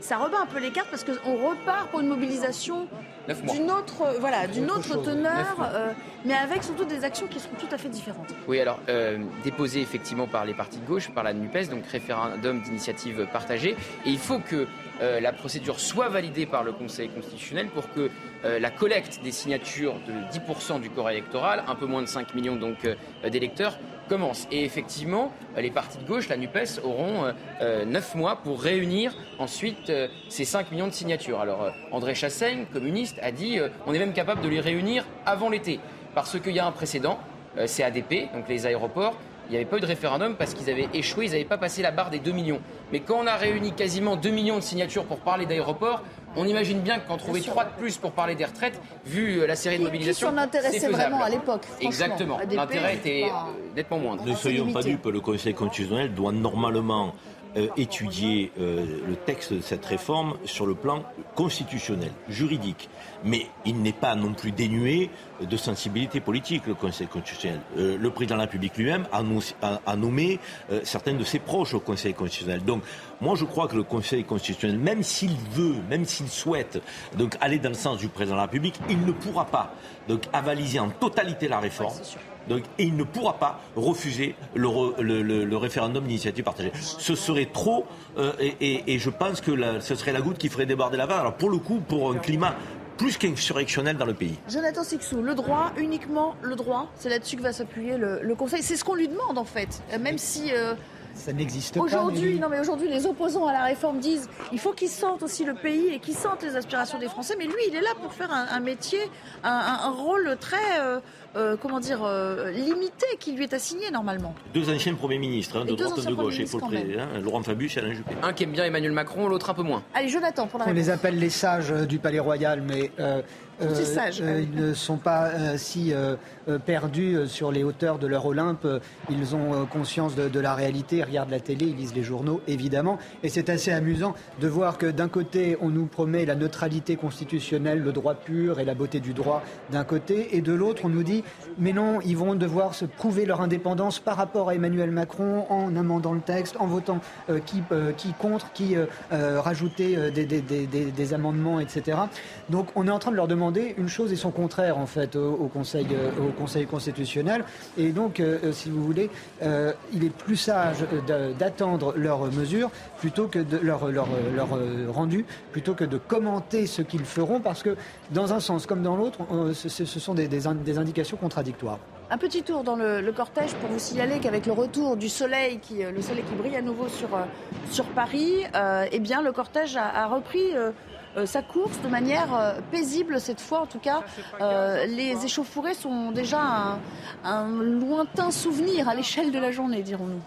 ça rebat un peu les cartes parce qu'on repart pour une mobilisation d'une autre, euh, voilà, d'une autre teneur, euh, mais avec surtout des actions qui seront tout à fait différentes. Oui, alors euh, déposé effectivement par les partis de gauche, par la NUPES, donc référendum d'initiative partagée, et il faut que la procédure soit validée par le Conseil constitutionnel pour que la collecte des signatures de 10% du corps électoral, un peu moins de 5 millions donc d'électeurs, commence. Et effectivement, les partis de gauche, la NUPES, auront euh, euh, neuf mois pour réunir ensuite euh, ces 5 millions de signatures. Alors André Chassaigne, communiste, a dit on est même capable de les réunir avant l'été. parce qu'il y a un précédent, c'est ADP, donc les aéroports, il n'y avait pas eu de référendum parce qu'ils avaient échoué, ils n'avaient pas passé la barre des 2 millions. Mais quand on a réuni quasiment 2 millions de signatures pour parler d'aéroports, on imagine bien qu'en trouver 3 de plus pour parler des retraites, vu euh, la série de mobilisation, s'en intéressait vraiment à l'époque. Exactement. L'intérêt était euh, nettement moindre. Ne soyons pas dupes, le Conseil constitutionnel doit normalement euh, étudier le texte de cette réforme sur le plan constitutionnel, juridique mais il n'est pas non plus dénué de sensibilité politique, le Conseil constitutionnel. Euh, le président de la République lui-même a, nommé euh, certains de ses proches au Conseil constitutionnel. Donc, moi, je crois que le Conseil constitutionnel, même s'il veut, même s'il souhaite donc, aller dans le sens du président de la République, il ne pourra pas donc, avaliser en totalité la réforme. Donc, et il ne pourra pas refuser le, référendum d'initiative partagée. Ce serait trop, euh, et, je pense que ce serait la goutte qui ferait déborder la vanne. Alors pour le coup, pour un climat plus qu'insurrectionnel dans le pays. Jonathan Sixou, le droit, uniquement le droit, c'est là-dessus que va s'appuyer le, Conseil. C'est ce qu'on lui demande en fait, euh, même si... Euh, ça n'existe pas. Aujourd'hui, non mais aujourd'hui, les opposants à la réforme disent il faut qu'ils sentent aussi le pays et qu'ils sentent les aspirations des Français. Mais lui, il est là pour faire un, métier, un, rôle très euh, euh, comment dire, euh, limité qui lui est assigné normalement. Deux anciens premiers ministres, hein, de droite et de gauche, il faut le hein, Laurent Fabius et Alain Juppé. Un qui aime bien Emmanuel Macron, l'autre un peu moins. Allez, Jonathan, pour la On les appelle les sages du Palais Royal, mais ils ne sont pas si perdus sur les hauteurs de leur Olympe. Ils ont conscience de, la réalité, ils regardent la télé, ils lisent les journaux, évidemment. Et c'est assez amusant de voir que d'un côté, on nous promet la neutralité constitutionnelle, le droit pur et la beauté du droit d'un côté, et de l'autre, on nous dit mais non, ils vont devoir se prouver leur indépendance par rapport à Emmanuel Macron en amendant le texte, en votant euh, qui, euh, qui contre, qui euh, rajouter des, amendements, etc. Donc on est en train de leur demander une chose et son contraire en fait au, conseil, conseil constitutionnel. Et donc, si vous voulez, il est plus sage d'attendre leurs mesures plutôt que de leur, leur, rendu, plutôt que de commenter ce qu'ils feront, parce que dans un sens comme dans l'autre, ce, sont des, indications contradictoires. Un petit tour dans le, cortège pour vous signaler qu'avec le retour du soleil, qui, euh, le soleil qui brille à nouveau sur, euh, Paris, euh, eh bien, le cortège a, repris sa course de manière paisible cette fois. En tout cas, les échauffourées sont déjà un, un lointain souvenir à l'échelle de la journée, dirons-nous.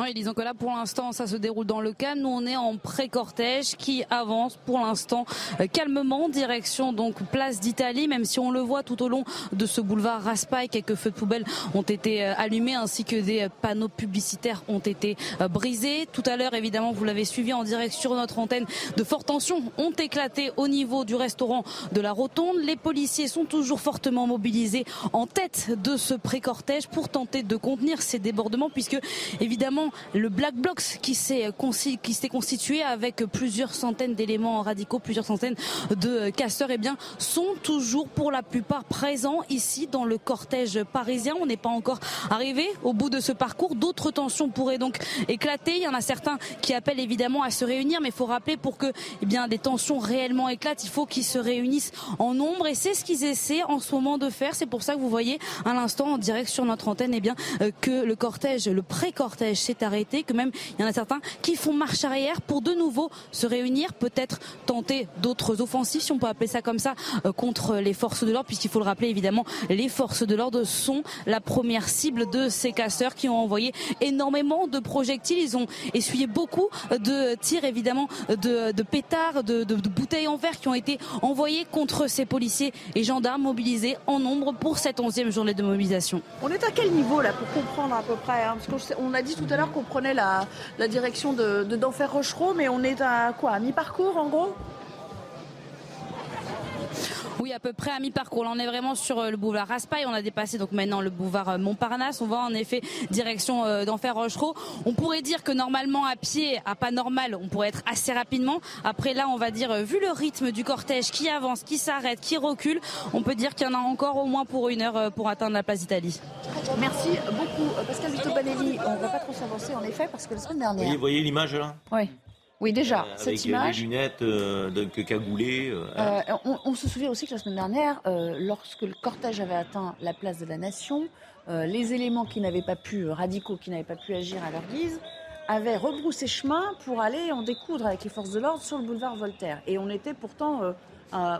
Oui, disons que là, pour l'instant, ça se déroule dans le calme. Nous, on est en pré-cortège qui avance pour l'instant euh, calmement, direction donc place d'Italie, même si on le voit tout au long de ce boulevard Raspail, quelques feux de poubelle ont été euh, allumés ainsi que des euh, panneaux publicitaires ont été brisés. Tout à l'heure, évidemment, vous l'avez suivi en direct sur notre antenne, de fortes tensions ont éclaté au niveau du restaurant de la Rotonde. Les policiers sont toujours fortement mobilisés en tête de ce pré-cortège pour tenter de contenir ces débordements, puisque évidemment le Black Blocs qui s'est constitué avec plusieurs centaines d'éléments radicaux, plusieurs centaines de casseurs, eh bien, sont toujours pour la plupart présents ici dans le cortège parisien. On n'est pas encore arrivé au bout de ce parcours. D'autres tensions pourraient donc éclater. Il y en a certains qui appellent évidemment à se réunir, mais il faut rappeler pour que eh bien, des tensions réellement éclatent, il faut qu'ils se réunissent en nombre. Et c'est ce qu'ils essaient en ce moment de faire. C'est pour ça que vous voyez à l'instant en direct sur notre antenne eh bien, euh, que le cortège, le pré-cortège, arrêté, que même il y en a certains qui font marche arrière pour de nouveau se réunir, peut-être tenter d'autres offensives, si on peut appeler ça comme ça, euh, contre les forces de l'ordre, puisqu'il faut le rappeler évidemment, les forces de l'ordre sont la première cible de ces casseurs qui ont envoyé énormément de projectiles. Ils ont essuyé beaucoup de tirs évidemment, de, pétards, de, bouteilles en verre qui ont été envoyées contre ces policiers et gendarmes mobilisés en nombre pour cette onzième journée de mobilisation. On est à quel niveau là pour comprendre à peu près hein? Parce qu'on a dit tout à l'heure qu'on prenait la, direction de, d'Enfer Rochereau, mais on est à quoi À mi-parcours en gros? Oui, à peu près à mi-parcours. Là, on est vraiment sur euh, le boulevard Raspail. On a dépassé donc maintenant le boulevard euh, Montparnasse. On va en effet direction euh, d'Enfer Rochereau. On pourrait dire que normalement à pied, à pas normal, on pourrait être assez rapidement. Après là, on va dire vu le rythme du cortège qui avance, qui s'arrête, qui recule, on peut dire qu'il y en a encore au moins pour une heure pour atteindre la place d'Italie. Merci beaucoup, Pascal Vito Panelli. On ne va pas trop s'avancer en effet parce que la semaine dernière. Vous voyez l'image là? Oui. Oui, déjà, euh, cette image. Des lunettes, euh, donc cagoulées. Euh, hein. on, se souvient aussi que la semaine dernière, lorsque le cortège avait atteint la place de la Nation, les éléments qui n'avaient pas pu, radicaux qui n'avaient pas pu agir à leur guise, avaient rebroussé chemin pour aller en découdre avec les forces de l'ordre sur le boulevard Voltaire. Et on était pourtant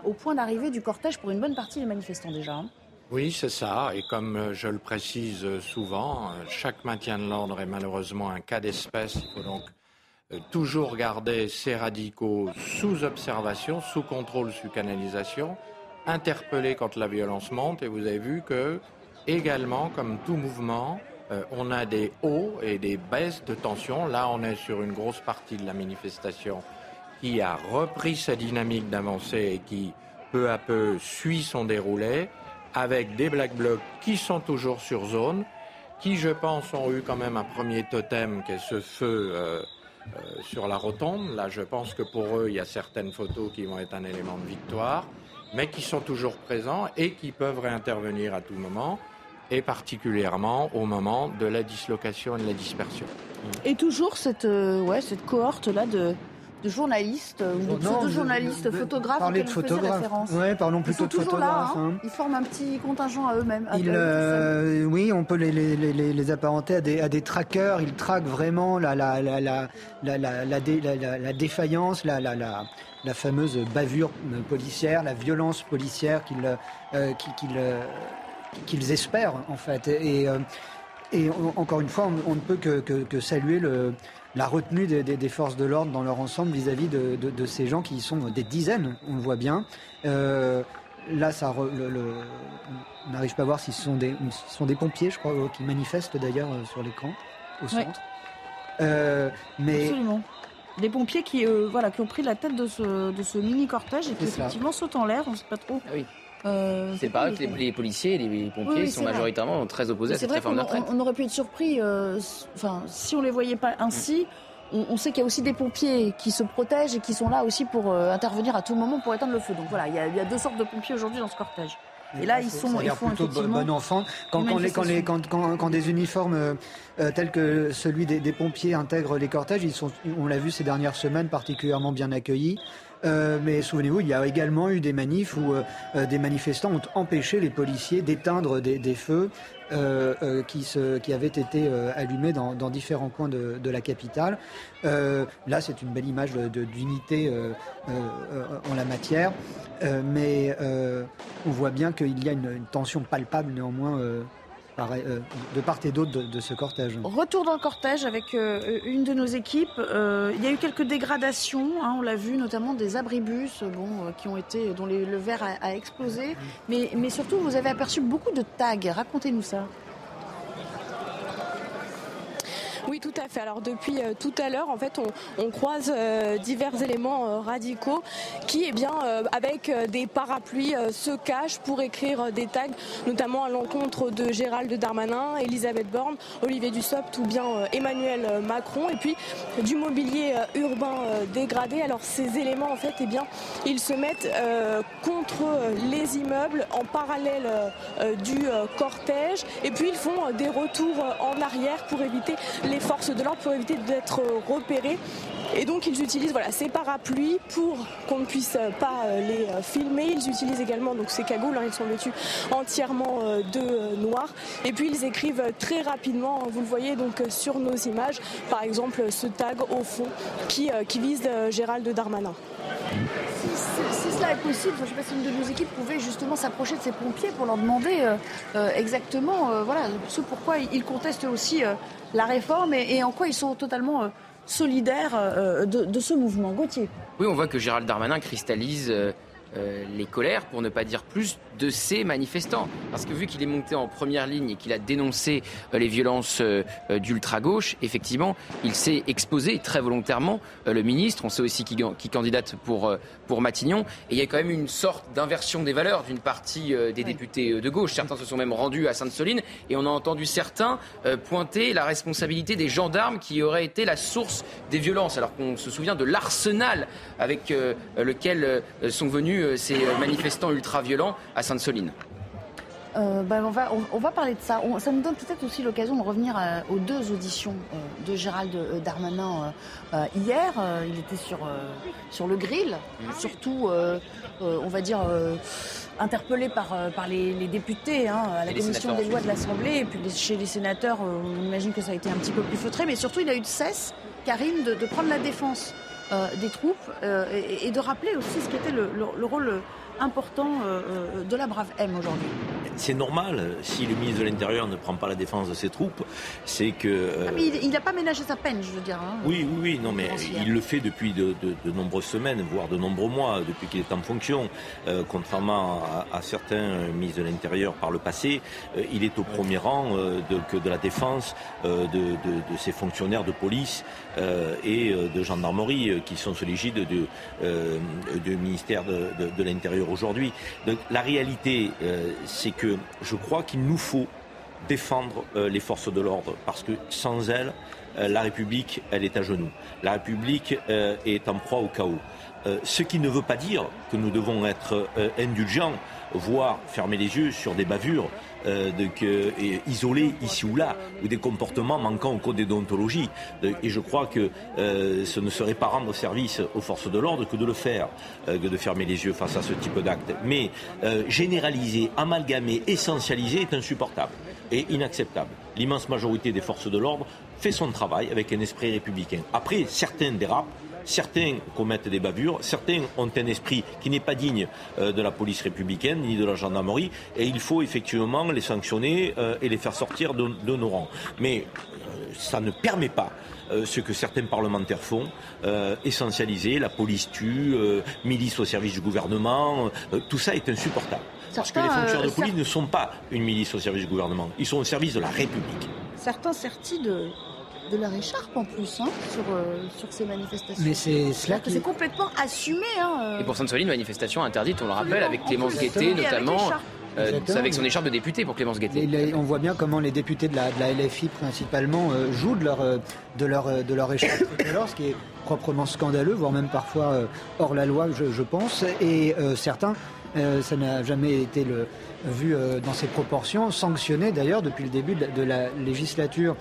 au point d'arrivée du cortège pour une bonne partie des manifestants déjà. Hein. Oui, c'est ça. Et comme euh, je le précise souvent, euh, chaque maintien de l'ordre est malheureusement un cas d'espèce. Il faut donc euh, toujours garder ces radicaux sous observation, sous contrôle, sous canalisation, interpeller quand la violence monte. Et vous avez vu que, également, comme tout mouvement, on a des hauts et des baisses de tension. Là, on est sur une grosse partie de la manifestation qui a repris sa dynamique d'avancée et qui, peu à peu, suit son déroulé avec des Black Blocs qui sont toujours sur zone, qui, je pense, ont eu quand même un premier totem, qui est ce feu euh, euh, sur la rotonde. Là, je pense que pour eux, il y a certaines photos qui vont être un élément de victoire, mais qui sont toujours présents et qui peuvent réintervenir à tout moment, et particulièrement au moment de la dislocation et de la dispersion. Et toujours cette, euh, ouais, cette cohorte-là de, de journalistes euh, ou de journalistes photographes parler de photographes. Ouais, parlons plutôt de photographes. Là, hein. Ils forment un petit contingent à eux-mêmes. Euh, oui, on peut les, les, les, les, apparenter à des, à des trackers. Ils traquent vraiment la, la, la, la, la, la, la défaillance, la, la, la, la fameuse bavure policière, la violence policière qu'ils euh, qu'ils euh, espèrent en fait. Et, et encore une fois, on, ne peut que, que, que saluer le la retenue des, forces de l'ordre dans leur ensemble vis-à-vis de, ces gens qui sont des dizaines, on le voit bien. Euh, là, ça, on n'arrive pas à voir si ce sont des, sont des pompiers, je crois, euh, qui manifestent d'ailleurs euh, sur l'écran, au centre. mais Absolument. Des pompiers qui, voilà, qui ont pris la tête de ce, de ce mini cortège et qui effectivement sautent en l'air, on ne sait pas trop. Ah oui. C'est pareil que les, policiers et les pompiers sont majoritairement très opposés à cette réforme de retraite. On, aurait pu être surpris, enfin, si on les voyait pas ainsi. On, sait qu'il y a aussi des pompiers qui se protègent et qui sont là aussi pour intervenir à tout moment pour éteindre le feu. Donc voilà, il y a, il y a deux sortes de pompiers aujourd'hui dans ce cortège. Et là, ils sont, ils font plutôt bon enfant. Quand, quand, les, quand, les, quand, quand, des uniformes tels que celui des, des, pompiers intègrent les cortèges, ils sont, on l'a vu ces dernières semaines, particulièrement bien accueillis. Euh, mais souvenez-vous, il y a également eu des manifs où euh, euh, des manifestants ont empêché les policiers d'éteindre des, feux qui, avaient été allumés dans, différents coins de, la capitale. là, c'est une belle image d'unité en la matière, mais on voit bien qu'il y a une, tension palpable néanmoins de part et d'autre de, ce cortège. Retour dans le cortège avec euh, une de nos équipes. Euh, il y a eu quelques dégradations, hein, on l'a vu, notamment des abribus bon, qui ont été, dont le verre a, explosé. Mais surtout, vous avez aperçu beaucoup de tags. Racontez-nous ça. Oui, tout à fait. Alors depuis euh, tout à l'heure, en fait, on, croise euh, divers éléments euh, radicaux qui, eh bien, avec des parapluies, se cachent pour écrire des tags, notamment à l'encontre de Gérald Darmanin, Elisabeth Borne, Olivier Dussopt ou bien Emmanuel Macron, et puis du mobilier urbain dégradé. Alors ces éléments, en fait, eh bien, ils se mettent contre les immeubles en parallèle du cortège, et puis ils font des retours en arrière pour éviter les forces de l'ordre pour éviter d'être repérés. Et donc ils utilisent voilà, ces parapluies pour qu'on ne puisse pas euh, les euh, filmer. Ils utilisent également donc ces cagoules, hein, ils sont vêtus entièrement euh, de noir. Et puis ils écrivent très rapidement, vous le voyez donc sur nos images, par exemple ce tag au fond qui, qui vise Gérald Darmanin. Cela est possible, je ne sais pas si une de nos équipes pouvait justement s'approcher de ces pompiers pour leur demander exactement voilà, ce pourquoi ils contestent aussi la réforme et, en quoi ils sont totalement euh, solidaires euh, de, ce mouvement. Gauthier. Oui, on voit que Gérald Darmanin cristallise euh, les colères, pour ne pas dire plus, de ces manifestants. Parce que vu qu'il est monté en première ligne et qu'il a dénoncé euh, les violences euh, euh, d'ultra-gauche, effectivement, il s'est exposé très volontairement. Le ministre, on sait aussi qui, qui candidate pour, pour Matignon. Et il y a quand même une sorte d'inversion des valeurs d'une partie des députés de gauche. Certains se sont même rendus à Sainte-Soline et on a entendu certains pointer la responsabilité des gendarmes qui auraient été la source des violences. Alors qu'on se souvient de l'arsenal avec lequel sont venus ces manifestants ultra-violents à Sainte-Soline euh, ben, on, va, on, va parler de ça. ça nous donne peut-être aussi l'occasion de revenir euh, aux deux auditions euh, de Gérald Darmanin hier. il était sur, sur le grill, surtout, on va dire, interpellé par, par les, députés hein, à la commission des lois de l'Assemblée. Et puis chez les sénateurs, on imagine que ça a été un petit peu plus feutré. Mais surtout, il a eu de cesse, Karim, de, de prendre la défense des troupes et, de rappeler aussi ce qui était le rôle important de la brave M aujourd'hui c'est normal. Si le ministre de l'Intérieur ne prend pas la défense de ses troupes, c'est que. Ah, mais il n'a pas ménagé sa peine, je veux dire. Hein. Oui, oui, oui. Non, mais il le fait depuis de, nombreuses semaines, voire de nombreux mois, depuis qu'il est en fonction. Euh, contrairement à, certains ministres de l'Intérieur par le passé, euh, il est au premier rang euh, de, de la défense de, ses fonctionnaires de police et de gendarmerie qui sont sous l'égide du ministère de, l'Intérieur aujourd'hui. La réalité, c'est que je crois qu'il nous faut défendre euh, les forces de l'ordre parce que sans elles, euh, la République, elle est à genoux. La République euh, est en proie au chaos. ce qui ne veut pas dire que nous devons être indulgents, voire fermer les yeux sur des bavures euh, isolés ici ou là, ou des comportements manquant au code des déontologies. et je crois que euh, ce ne serait pas rendre service aux forces de l'ordre que de le faire, euh, que de fermer les yeux face à ce type d'acte. Mais généraliser, amalgamer, essentialiser est insupportable et inacceptable. L'immense majorité des forces de l'ordre fait son travail avec un esprit républicain. Après, certains dérapent Certains commettent des bavures, certains ont un esprit qui n'est pas digne euh, de la police républicaine ni de la gendarmerie, et il faut effectivement les sanctionner euh, et les faire sortir de, nos rangs. Mais euh, ça ne permet pas ce que certains parlementaires font, essentialiser la police tue, milice au service du gouvernement, tout ça est insupportable. Parce que les fonctionnaires de police ne sont pas une milice au service du gouvernement, ils sont au service de la République. Certains de, de leur écharpe en plus hein, sur, euh, sur ces manifestations. Mais c'est cela qui... C'est complètement assumé. Hein, euh. Et pour Sainte-Soline, manifestation interdite, on le rappelle, avec Clémence Guettet notamment. Euh, avec son écharpe de député pour Clémence Guettet. on voit bien comment les députés de la, de la LFI principalement jouent de leur, de leur, de leur écharpe ce qui est proprement scandaleux, voire même parfois hors la loi, je, je pense. Et certains, ça n'a jamais été le, vu dans ces proportions, sanctionnés d'ailleurs depuis le début de la, législature.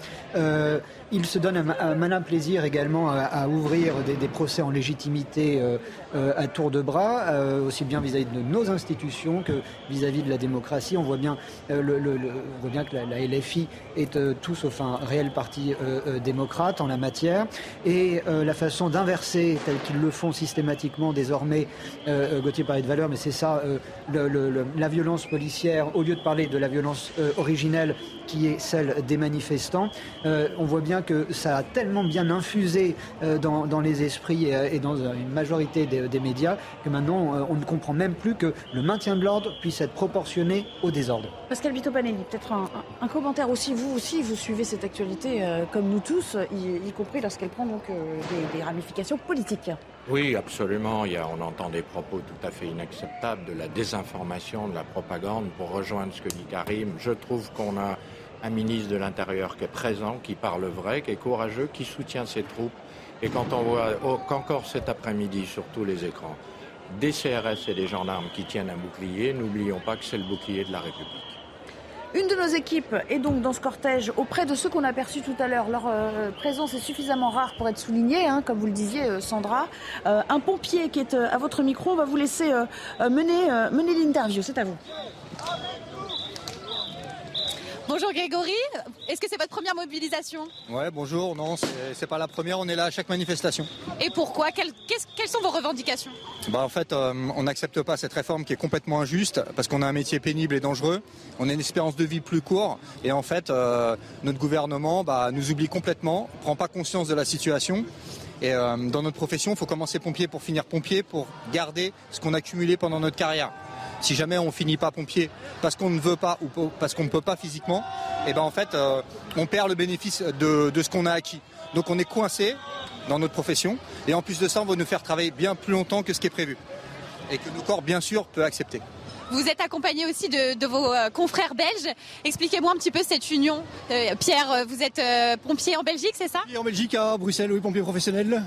Il se donne un, malin plaisir également à, ouvrir des, procès en légitimité euh, euh, à tour de bras, euh, aussi bien vis-à-vis de nos institutions que vis-à-vis de la démocratie. On voit bien, que la, LFI est tout sauf un réel parti démocrate en la matière. Et la façon d'inverser, telle qu'ils le font systématiquement désormais, Gauthier parlait de valeur, mais c'est ça, la violence policière, au lieu de parler de la violence originelle qui est celle des manifestants, on voit bien que ça a tellement bien infusé euh, dans, les esprits euh, et, dans une majorité des, médias que maintenant euh, on ne comprend même plus que le maintien de l'ordre puisse être proportionné au désordre. Pascal Vito Panelli, peut-être un, commentaire aussi. Vous aussi, vous suivez cette actualité comme nous tous, y, compris lorsqu'elle prend donc des, ramifications politiques. Oui, absolument. Il y a, on entend des propos tout à fait inacceptables de la désinformation, de la propagande. Pour rejoindre ce que dit Karim, je trouve qu'on a un ministre de l'Intérieur qui est présent, qui parle vrai, qui est courageux, qui soutient ses troupes. Et quand on voit oh, qu'encore cet après-midi sur tous les écrans, des CRS et des gendarmes qui tiennent un bouclier, n'oublions pas que c'est le bouclier de la République. Une de nos équipes est donc dans ce cortège auprès de ceux qu'on a aperçus tout à l'heure. Leur euh, présence est suffisamment rare pour être soulignée, hein, comme vous le disiez, euh, Sandra. Euh, un pompier qui est à votre micro, on va vous laisser mener, mener l'interview. C'est à vous. Bonjour Grégory, est-ce que c'est votre première mobilisation? Ouais, bonjour, non, c'est pas la première, on est là à chaque manifestation. Et pourquoi? Quelles, sont vos revendications? Bah En fait, euh, on n'accepte pas cette réforme qui est complètement injuste parce qu'on a un métier pénible et dangereux, on a une espérance de vie plus courte et en fait, euh, notre gouvernement bah, nous oublie complètement, ne prend pas conscience de la situation. Et euh, dans notre profession, il faut commencer pompier pour finir pompier, pour garder ce qu'on a accumulé pendant notre carrière. Si jamais on finit pas pompier parce qu'on ne veut pas ou parce qu'on ne peut pas physiquement, et eh ben en fait euh, on perd le bénéfice de, ce qu'on a acquis. Donc on est coincé dans notre profession et en plus de ça on va nous faire travailler bien plus longtemps que ce qui est prévu et que nos corps bien sûr peut accepter. Vous êtes accompagné aussi de, vos euh, confrères belges. Expliquez-moi un petit peu cette union. Euh, Pierre, vous êtes pompier en Belgique, c'est ça? Oui, en Belgique, à Bruxelles, oui, pompier professionnel.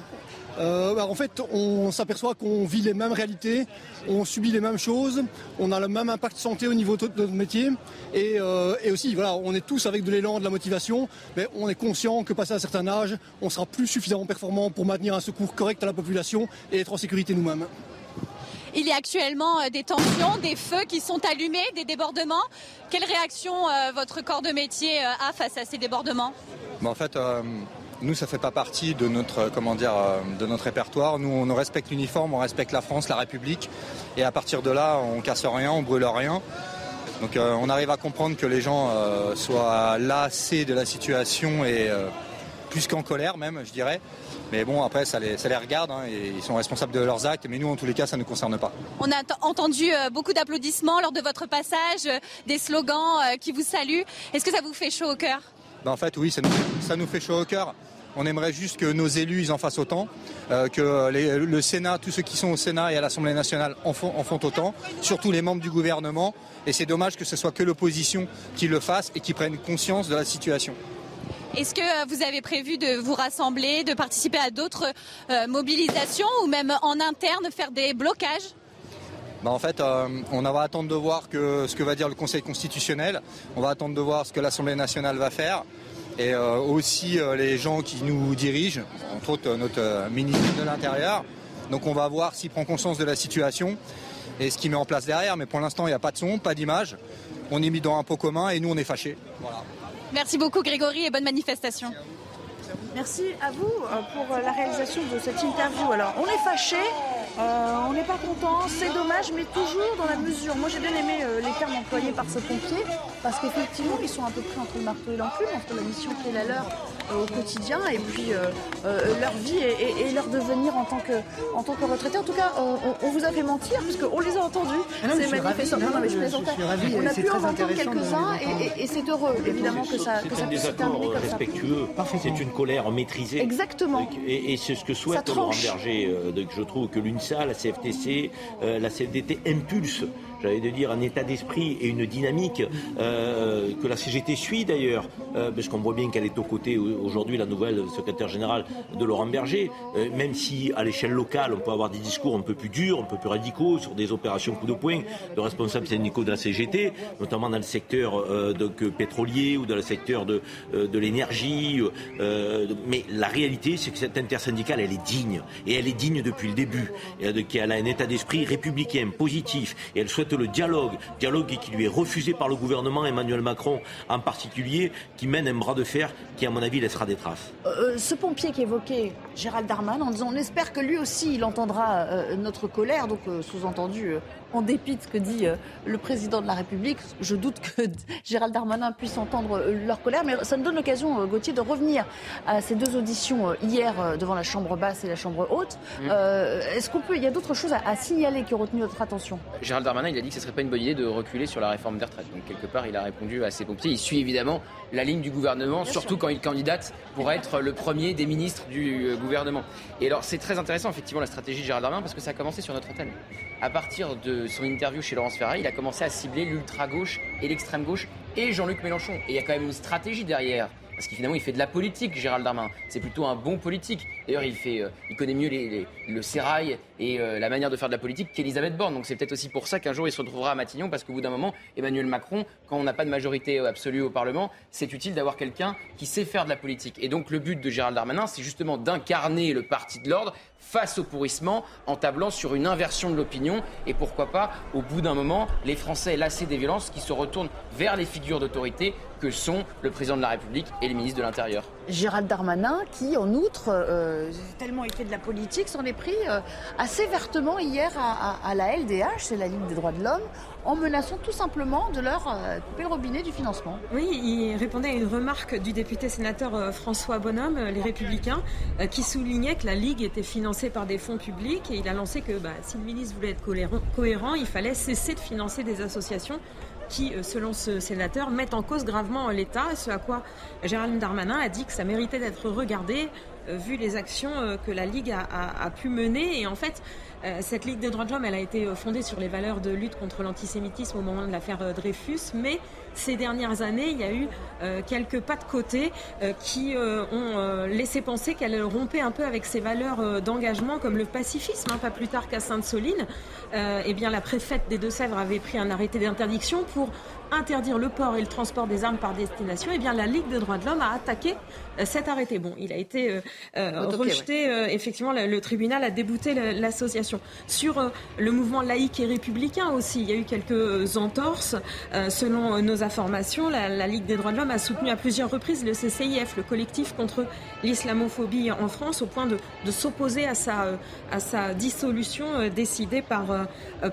Euh, bah, en fait, on s'aperçoit qu'on vit les mêmes réalités, on subit les mêmes choses, on a le même impact santé au niveau de notre métier. Et, euh, et aussi, voilà, on est tous avec de l'élan, de la motivation, mais on est conscient que passé un certain âge, on sera plus suffisamment performant pour maintenir un secours correct à la population et être en sécurité nous-mêmes. Il y a actuellement euh, des tensions, des feux qui sont allumés, des débordements. Quelle réaction votre corps de métier a face à ces débordements? Bah, En fait, nous, ça fait pas partie de notre, comment dire, de notre répertoire. Nous, on respecte l'uniforme, on respecte la France, la République. Et à partir de là, on casse rien, on brûle rien. Donc on arrive à comprendre que les gens soient lassés de la situation et plus qu'en colère même, je dirais. Mais bon, après, ça les, ça les regarde hein, ils sont responsables de leurs actes. Mais nous, en tous les cas, ça ne nous concerne pas. On a entendu euh, beaucoup d'applaudissements lors de votre passage, euh, des slogans euh, qui vous saluent. Est-ce que ça vous fait chaud au cœur? Ben, En fait, oui, ça nous, fait chaud au cœur. On aimerait juste que nos élus en fassent autant, que le Sénat, tous ceux qui sont au Sénat et à l'Assemblée nationale en font, autant, surtout les membres du gouvernement. Et c'est dommage que ce soit que l'opposition qui le fasse et qui prenne conscience de la situation. Est-ce que euh, vous avez prévu de vous rassembler, de participer à d'autres euh, mobilisations ou même en interne faire des blocages? Bah, en fait, euh, on va attendre de voir ce que va dire le Conseil constitutionnel. On va attendre de voir ce que l'Assemblée nationale va faire. Et aussi les gens qui nous dirigent, entre autres notre ministre de l'Intérieur. Donc on va voir s'il prend conscience de la situation et ce qu'il met en place derrière. Mais pour l'instant, il n'y a pas de son, pas d'image. On est mis dans un pot commun et nous, on est fâchés. Merci beaucoup Grégory et bonne manifestation. Merci à vous euh, pour la réalisation de cette interview. Alors, on est fâchés, euh, on n'est pas content, c'est dommage, mais toujours dans la mesure. Moi, j'ai bien aimé euh, les termes employés par ce pompier, parce qu'effectivement, ils sont un peu pris entre le marteau et l'enclume, entre la mission qui est la leur euh, au quotidien et puis leur vie et, leur devenir en tant que, en tant que retraité. En tout cas, on, vous a fait mentir, puisqu'on les a entendus, ah ces manifestants. Non, mais je plaisantais. On a pu en entendre quelques-uns et, c'est heureux, évidemment, que ça, que ça puisse se terminer comme respectueux. C'est une colère maîtrisée. Exactement. Et, c'est ce que souhaite Laurent Berger. je trouve que l'une la CFTC, euh, la CFDT impulse j'allais dire, un état d'esprit et une dynamique euh, que la CGT suit d'ailleurs, euh, parce qu'on voit bien qu'elle est aux côtés aujourd'hui, la nouvelle secrétaire générale de Laurent Berger, euh, même si à l'échelle locale, on peut avoir des discours un peu plus durs, un peu plus radicaux sur des opérations coup de poing de responsables syndicaux de la CGT, notamment dans le secteur pétrolier ou dans le secteur de, de l'énergie. mais la réalité, c'est que cette intersyndicale, elle est digne. Et elle est digne depuis le début. Et, elle a un état d'esprit républicain, positif. Et elle souhaite le dialogue, dialogue qui lui est refusé par le gouvernement, Emmanuel Macron en particulier, qui mène un bras de fer qui, à mon avis, laissera des traces. Euh, euh, ce pompier qui évoquait Gérald Darman en disant on espère que lui aussi il entendra euh, notre colère, donc sous-entendu en dépit de ce que dit euh, le président de la République. Je doute que <laughs> Gérald Darmanin puisse entendre euh, leur colère, mais ça me donne l'occasion, euh, Gauthier, de revenir à ces deux auditions hier devant la Chambre basse et la Chambre haute. Est-ce qu'on peut, il y a d'autres choses à, signaler qui ont retenu notre attention? Gérald Darmanin, il a dit que ce ne serait pas une bonne idée de reculer sur la réforme des retraites. Donc quelque part, il a répondu à ses pompiers. Il suit évidemment la ligne du gouvernement, surtout quand il candidate pour être le premier des ministres du gouvernement. Et alors, c'est très intéressant, effectivement, la stratégie de Gérald Darmanin, parce que ça a commencé sur notre antenne à partir de son interview chez Laurence Ferrari, il a commencé à cibler l'ultra-gauche et l'extrême-gauche et Jean-Luc Mélenchon. Et il y a quand même une stratégie derrière. Parce qu'évidemment, il fait de la politique, Gérald Darmanin. C'est plutôt un bon politique. D'ailleurs, il, euh, il connaît mieux le sérail et euh, la manière de faire de la politique qu'Elisabeth Borne. Donc c'est peut-être aussi pour ça qu'un jour il se retrouvera à Matignon, parce qu'au bout d'un moment, Emmanuel Macron, quand on n'a pas de majorité absolue au Parlement, c'est utile d'avoir quelqu'un qui sait faire de la politique. Et donc le but de Gérald Darmanin, c'est justement d'incarner le parti de l'ordre face au pourrissement en tablant sur une inversion de l'opinion et pourquoi pas, au bout d'un moment, les Français lassés des violences qui se retournent vers les figures d'autorité que sont le président de la République et les ministres de l'Intérieur. Gérald Darmanin, qui en outre, euh, tellement il fait de la politique, s'en est pris euh, assez vertement hier à, la LDH, c'est la Ligue des droits de l'homme, en menaçant tout simplement de leur euh, couper le robinet du financement. Oui, il répondait à une remarque du député sénateur François Bonhomme, les Républicains, qui soulignait que la Ligue était financée par des fonds publics et il a lancé que bah, si le ministre voulait être cohérent, il fallait cesser de financer des associations qui, euh, selon ce sénateur, mettent en cause gravement l'État, ce à quoi Gérald Darmanin a dit que ça méritait d'être regardé euh, vu les actions euh, que la Ligue a, pu mener. Et en fait, cette Ligue des droits de l'homme, elle a été fondée sur les valeurs de lutte contre l'antisémitisme au moment de l'affaire Dreyfus, mais ces dernières années, il y a eu quelques pas de côté qui ont laissé penser qu'elle rompait un peu avec ses valeurs d'engagement comme le pacifisme, hein, pas plus tard qu'à Sainte-Soline. Euh, eh bien, la préfète des Deux-Sèvres avait pris un arrêté d'interdiction pour interdire le port et le transport des armes par destination, eh bien la Ligue des droits de l'homme a attaqué euh, cet arrêté. Bon, il a été euh, rejeté. Effectivement, le, tribunal a débouté l'association. Sur le mouvement laïque et républicain aussi, il y a eu quelques entorses. selon nos informations, la, Ligue des droits de l'homme a soutenu à plusieurs reprises le CCIF, le collectif contre l'islamophobie en France, au point de, s'opposer à sa, à sa dissolution décidée par,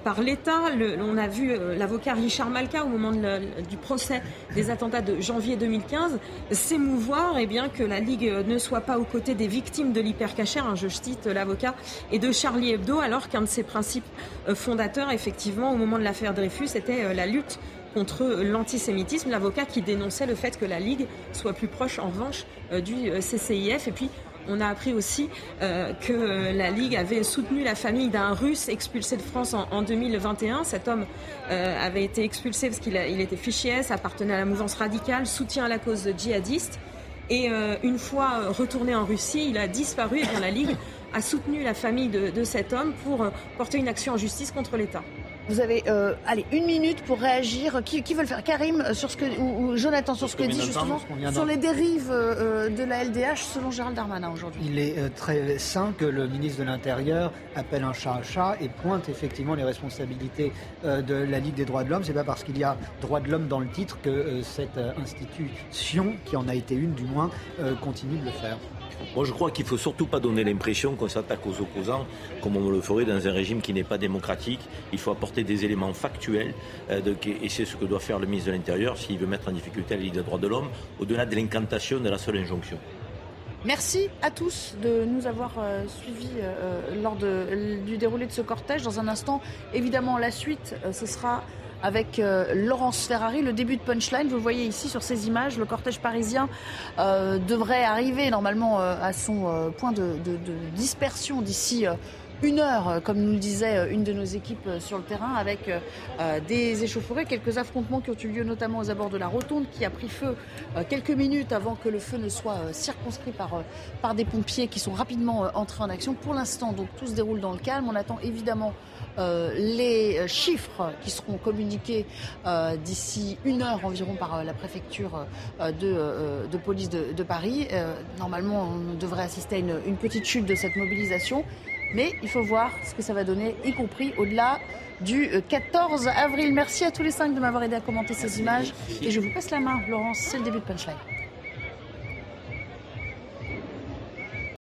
par l'État. On a vu l'avocat Richard Malka au moment du procès des attentats de janvier 2015 s'émouvoir et eh bien, que la Ligue ne soit pas aux côtés des victimes de l'hypercachère, hein, je cite l'avocat, et de Charlie Hebdo, alors qu'un de ses principes euh, fondateurs, effectivement, au moment de l'affaire Dreyfus, était euh, la lutte contre l'antisémitisme, l'avocat qui dénonçait le fait que la Ligue soit plus proche, en revanche, euh, du CCIF. Et puis, on a appris aussi euh, que la Ligue avait soutenu la famille d'un Russe expulsé de France en, 2021. Cet homme euh, avait été expulsé parce qu'il il était fichier appartenait à la mouvance radicale, soutient la cause djihadiste. Et euh, une fois retourné en Russie, il a disparu et bien la Ligue a soutenu la famille de cet homme pour porter une action en justice contre l'État. Vous avez euh, allez, une minute pour réagir. Qui, qui veut le faire Karim euh, sur ce que, ou, Jonathan sur ce que dit justement sur les dérives euh, de la LDH selon Gérald Darmanin aujourd'hui. Il est très sain que le ministre de l'Intérieur appelle un chat un chat et pointe effectivement les responsabilités de la Ligue des droits de l'homme. C'est pas parce qu'il y a droits de l'homme dans le titre que cette institution, qui en a été une du moins, continue de le faire. Moi, je crois qu'il ne faut surtout pas donner l'impression qu'on s'attaque aux opposants comme on le ferait dans un régime qui n'est pas démocratique. Il faut apporter des éléments factuels euh, et c'est ce que doit faire le ministre de l'Intérieur s'il veut mettre en difficulté la Ligue des droits de l'homme, au-delà de l'incantation de la seule injonction. Merci à tous de nous avoir euh, suivis euh, lors du déroulé de ce cortège. Dans un instant, évidemment, la suite, ce sera avec euh, Laurence Ferrari. Le début de Punchline, vous le voyez ici sur ces images, le cortège parisien euh, devrait arriver normalement euh, à son point de, dispersion d'ici une heure, comme nous le disait une de nos équipes sur le terrain, avec des échauffourées, quelques affrontements qui ont eu lieu notamment aux abords de la rotonde, qui a pris feu quelques minutes avant que le feu ne soit circonscrit par, par des pompiers qui sont rapidement entrés en action. Pour l'instant, donc tout se déroule dans le calme. On attend évidemment euh, les chiffres qui seront communiqués euh, d'ici une heure environ par euh, la préfecture de, police de, Paris. normalement, on devrait assister à une, petite chute de cette mobilisation. Mais il faut voir ce que ça va donner, y compris au-delà du 14 avril. Merci à tous les cinq de m'avoir aidé à commenter ces images. Et je vous passe la main, Laurence, c'est le début de Punchline.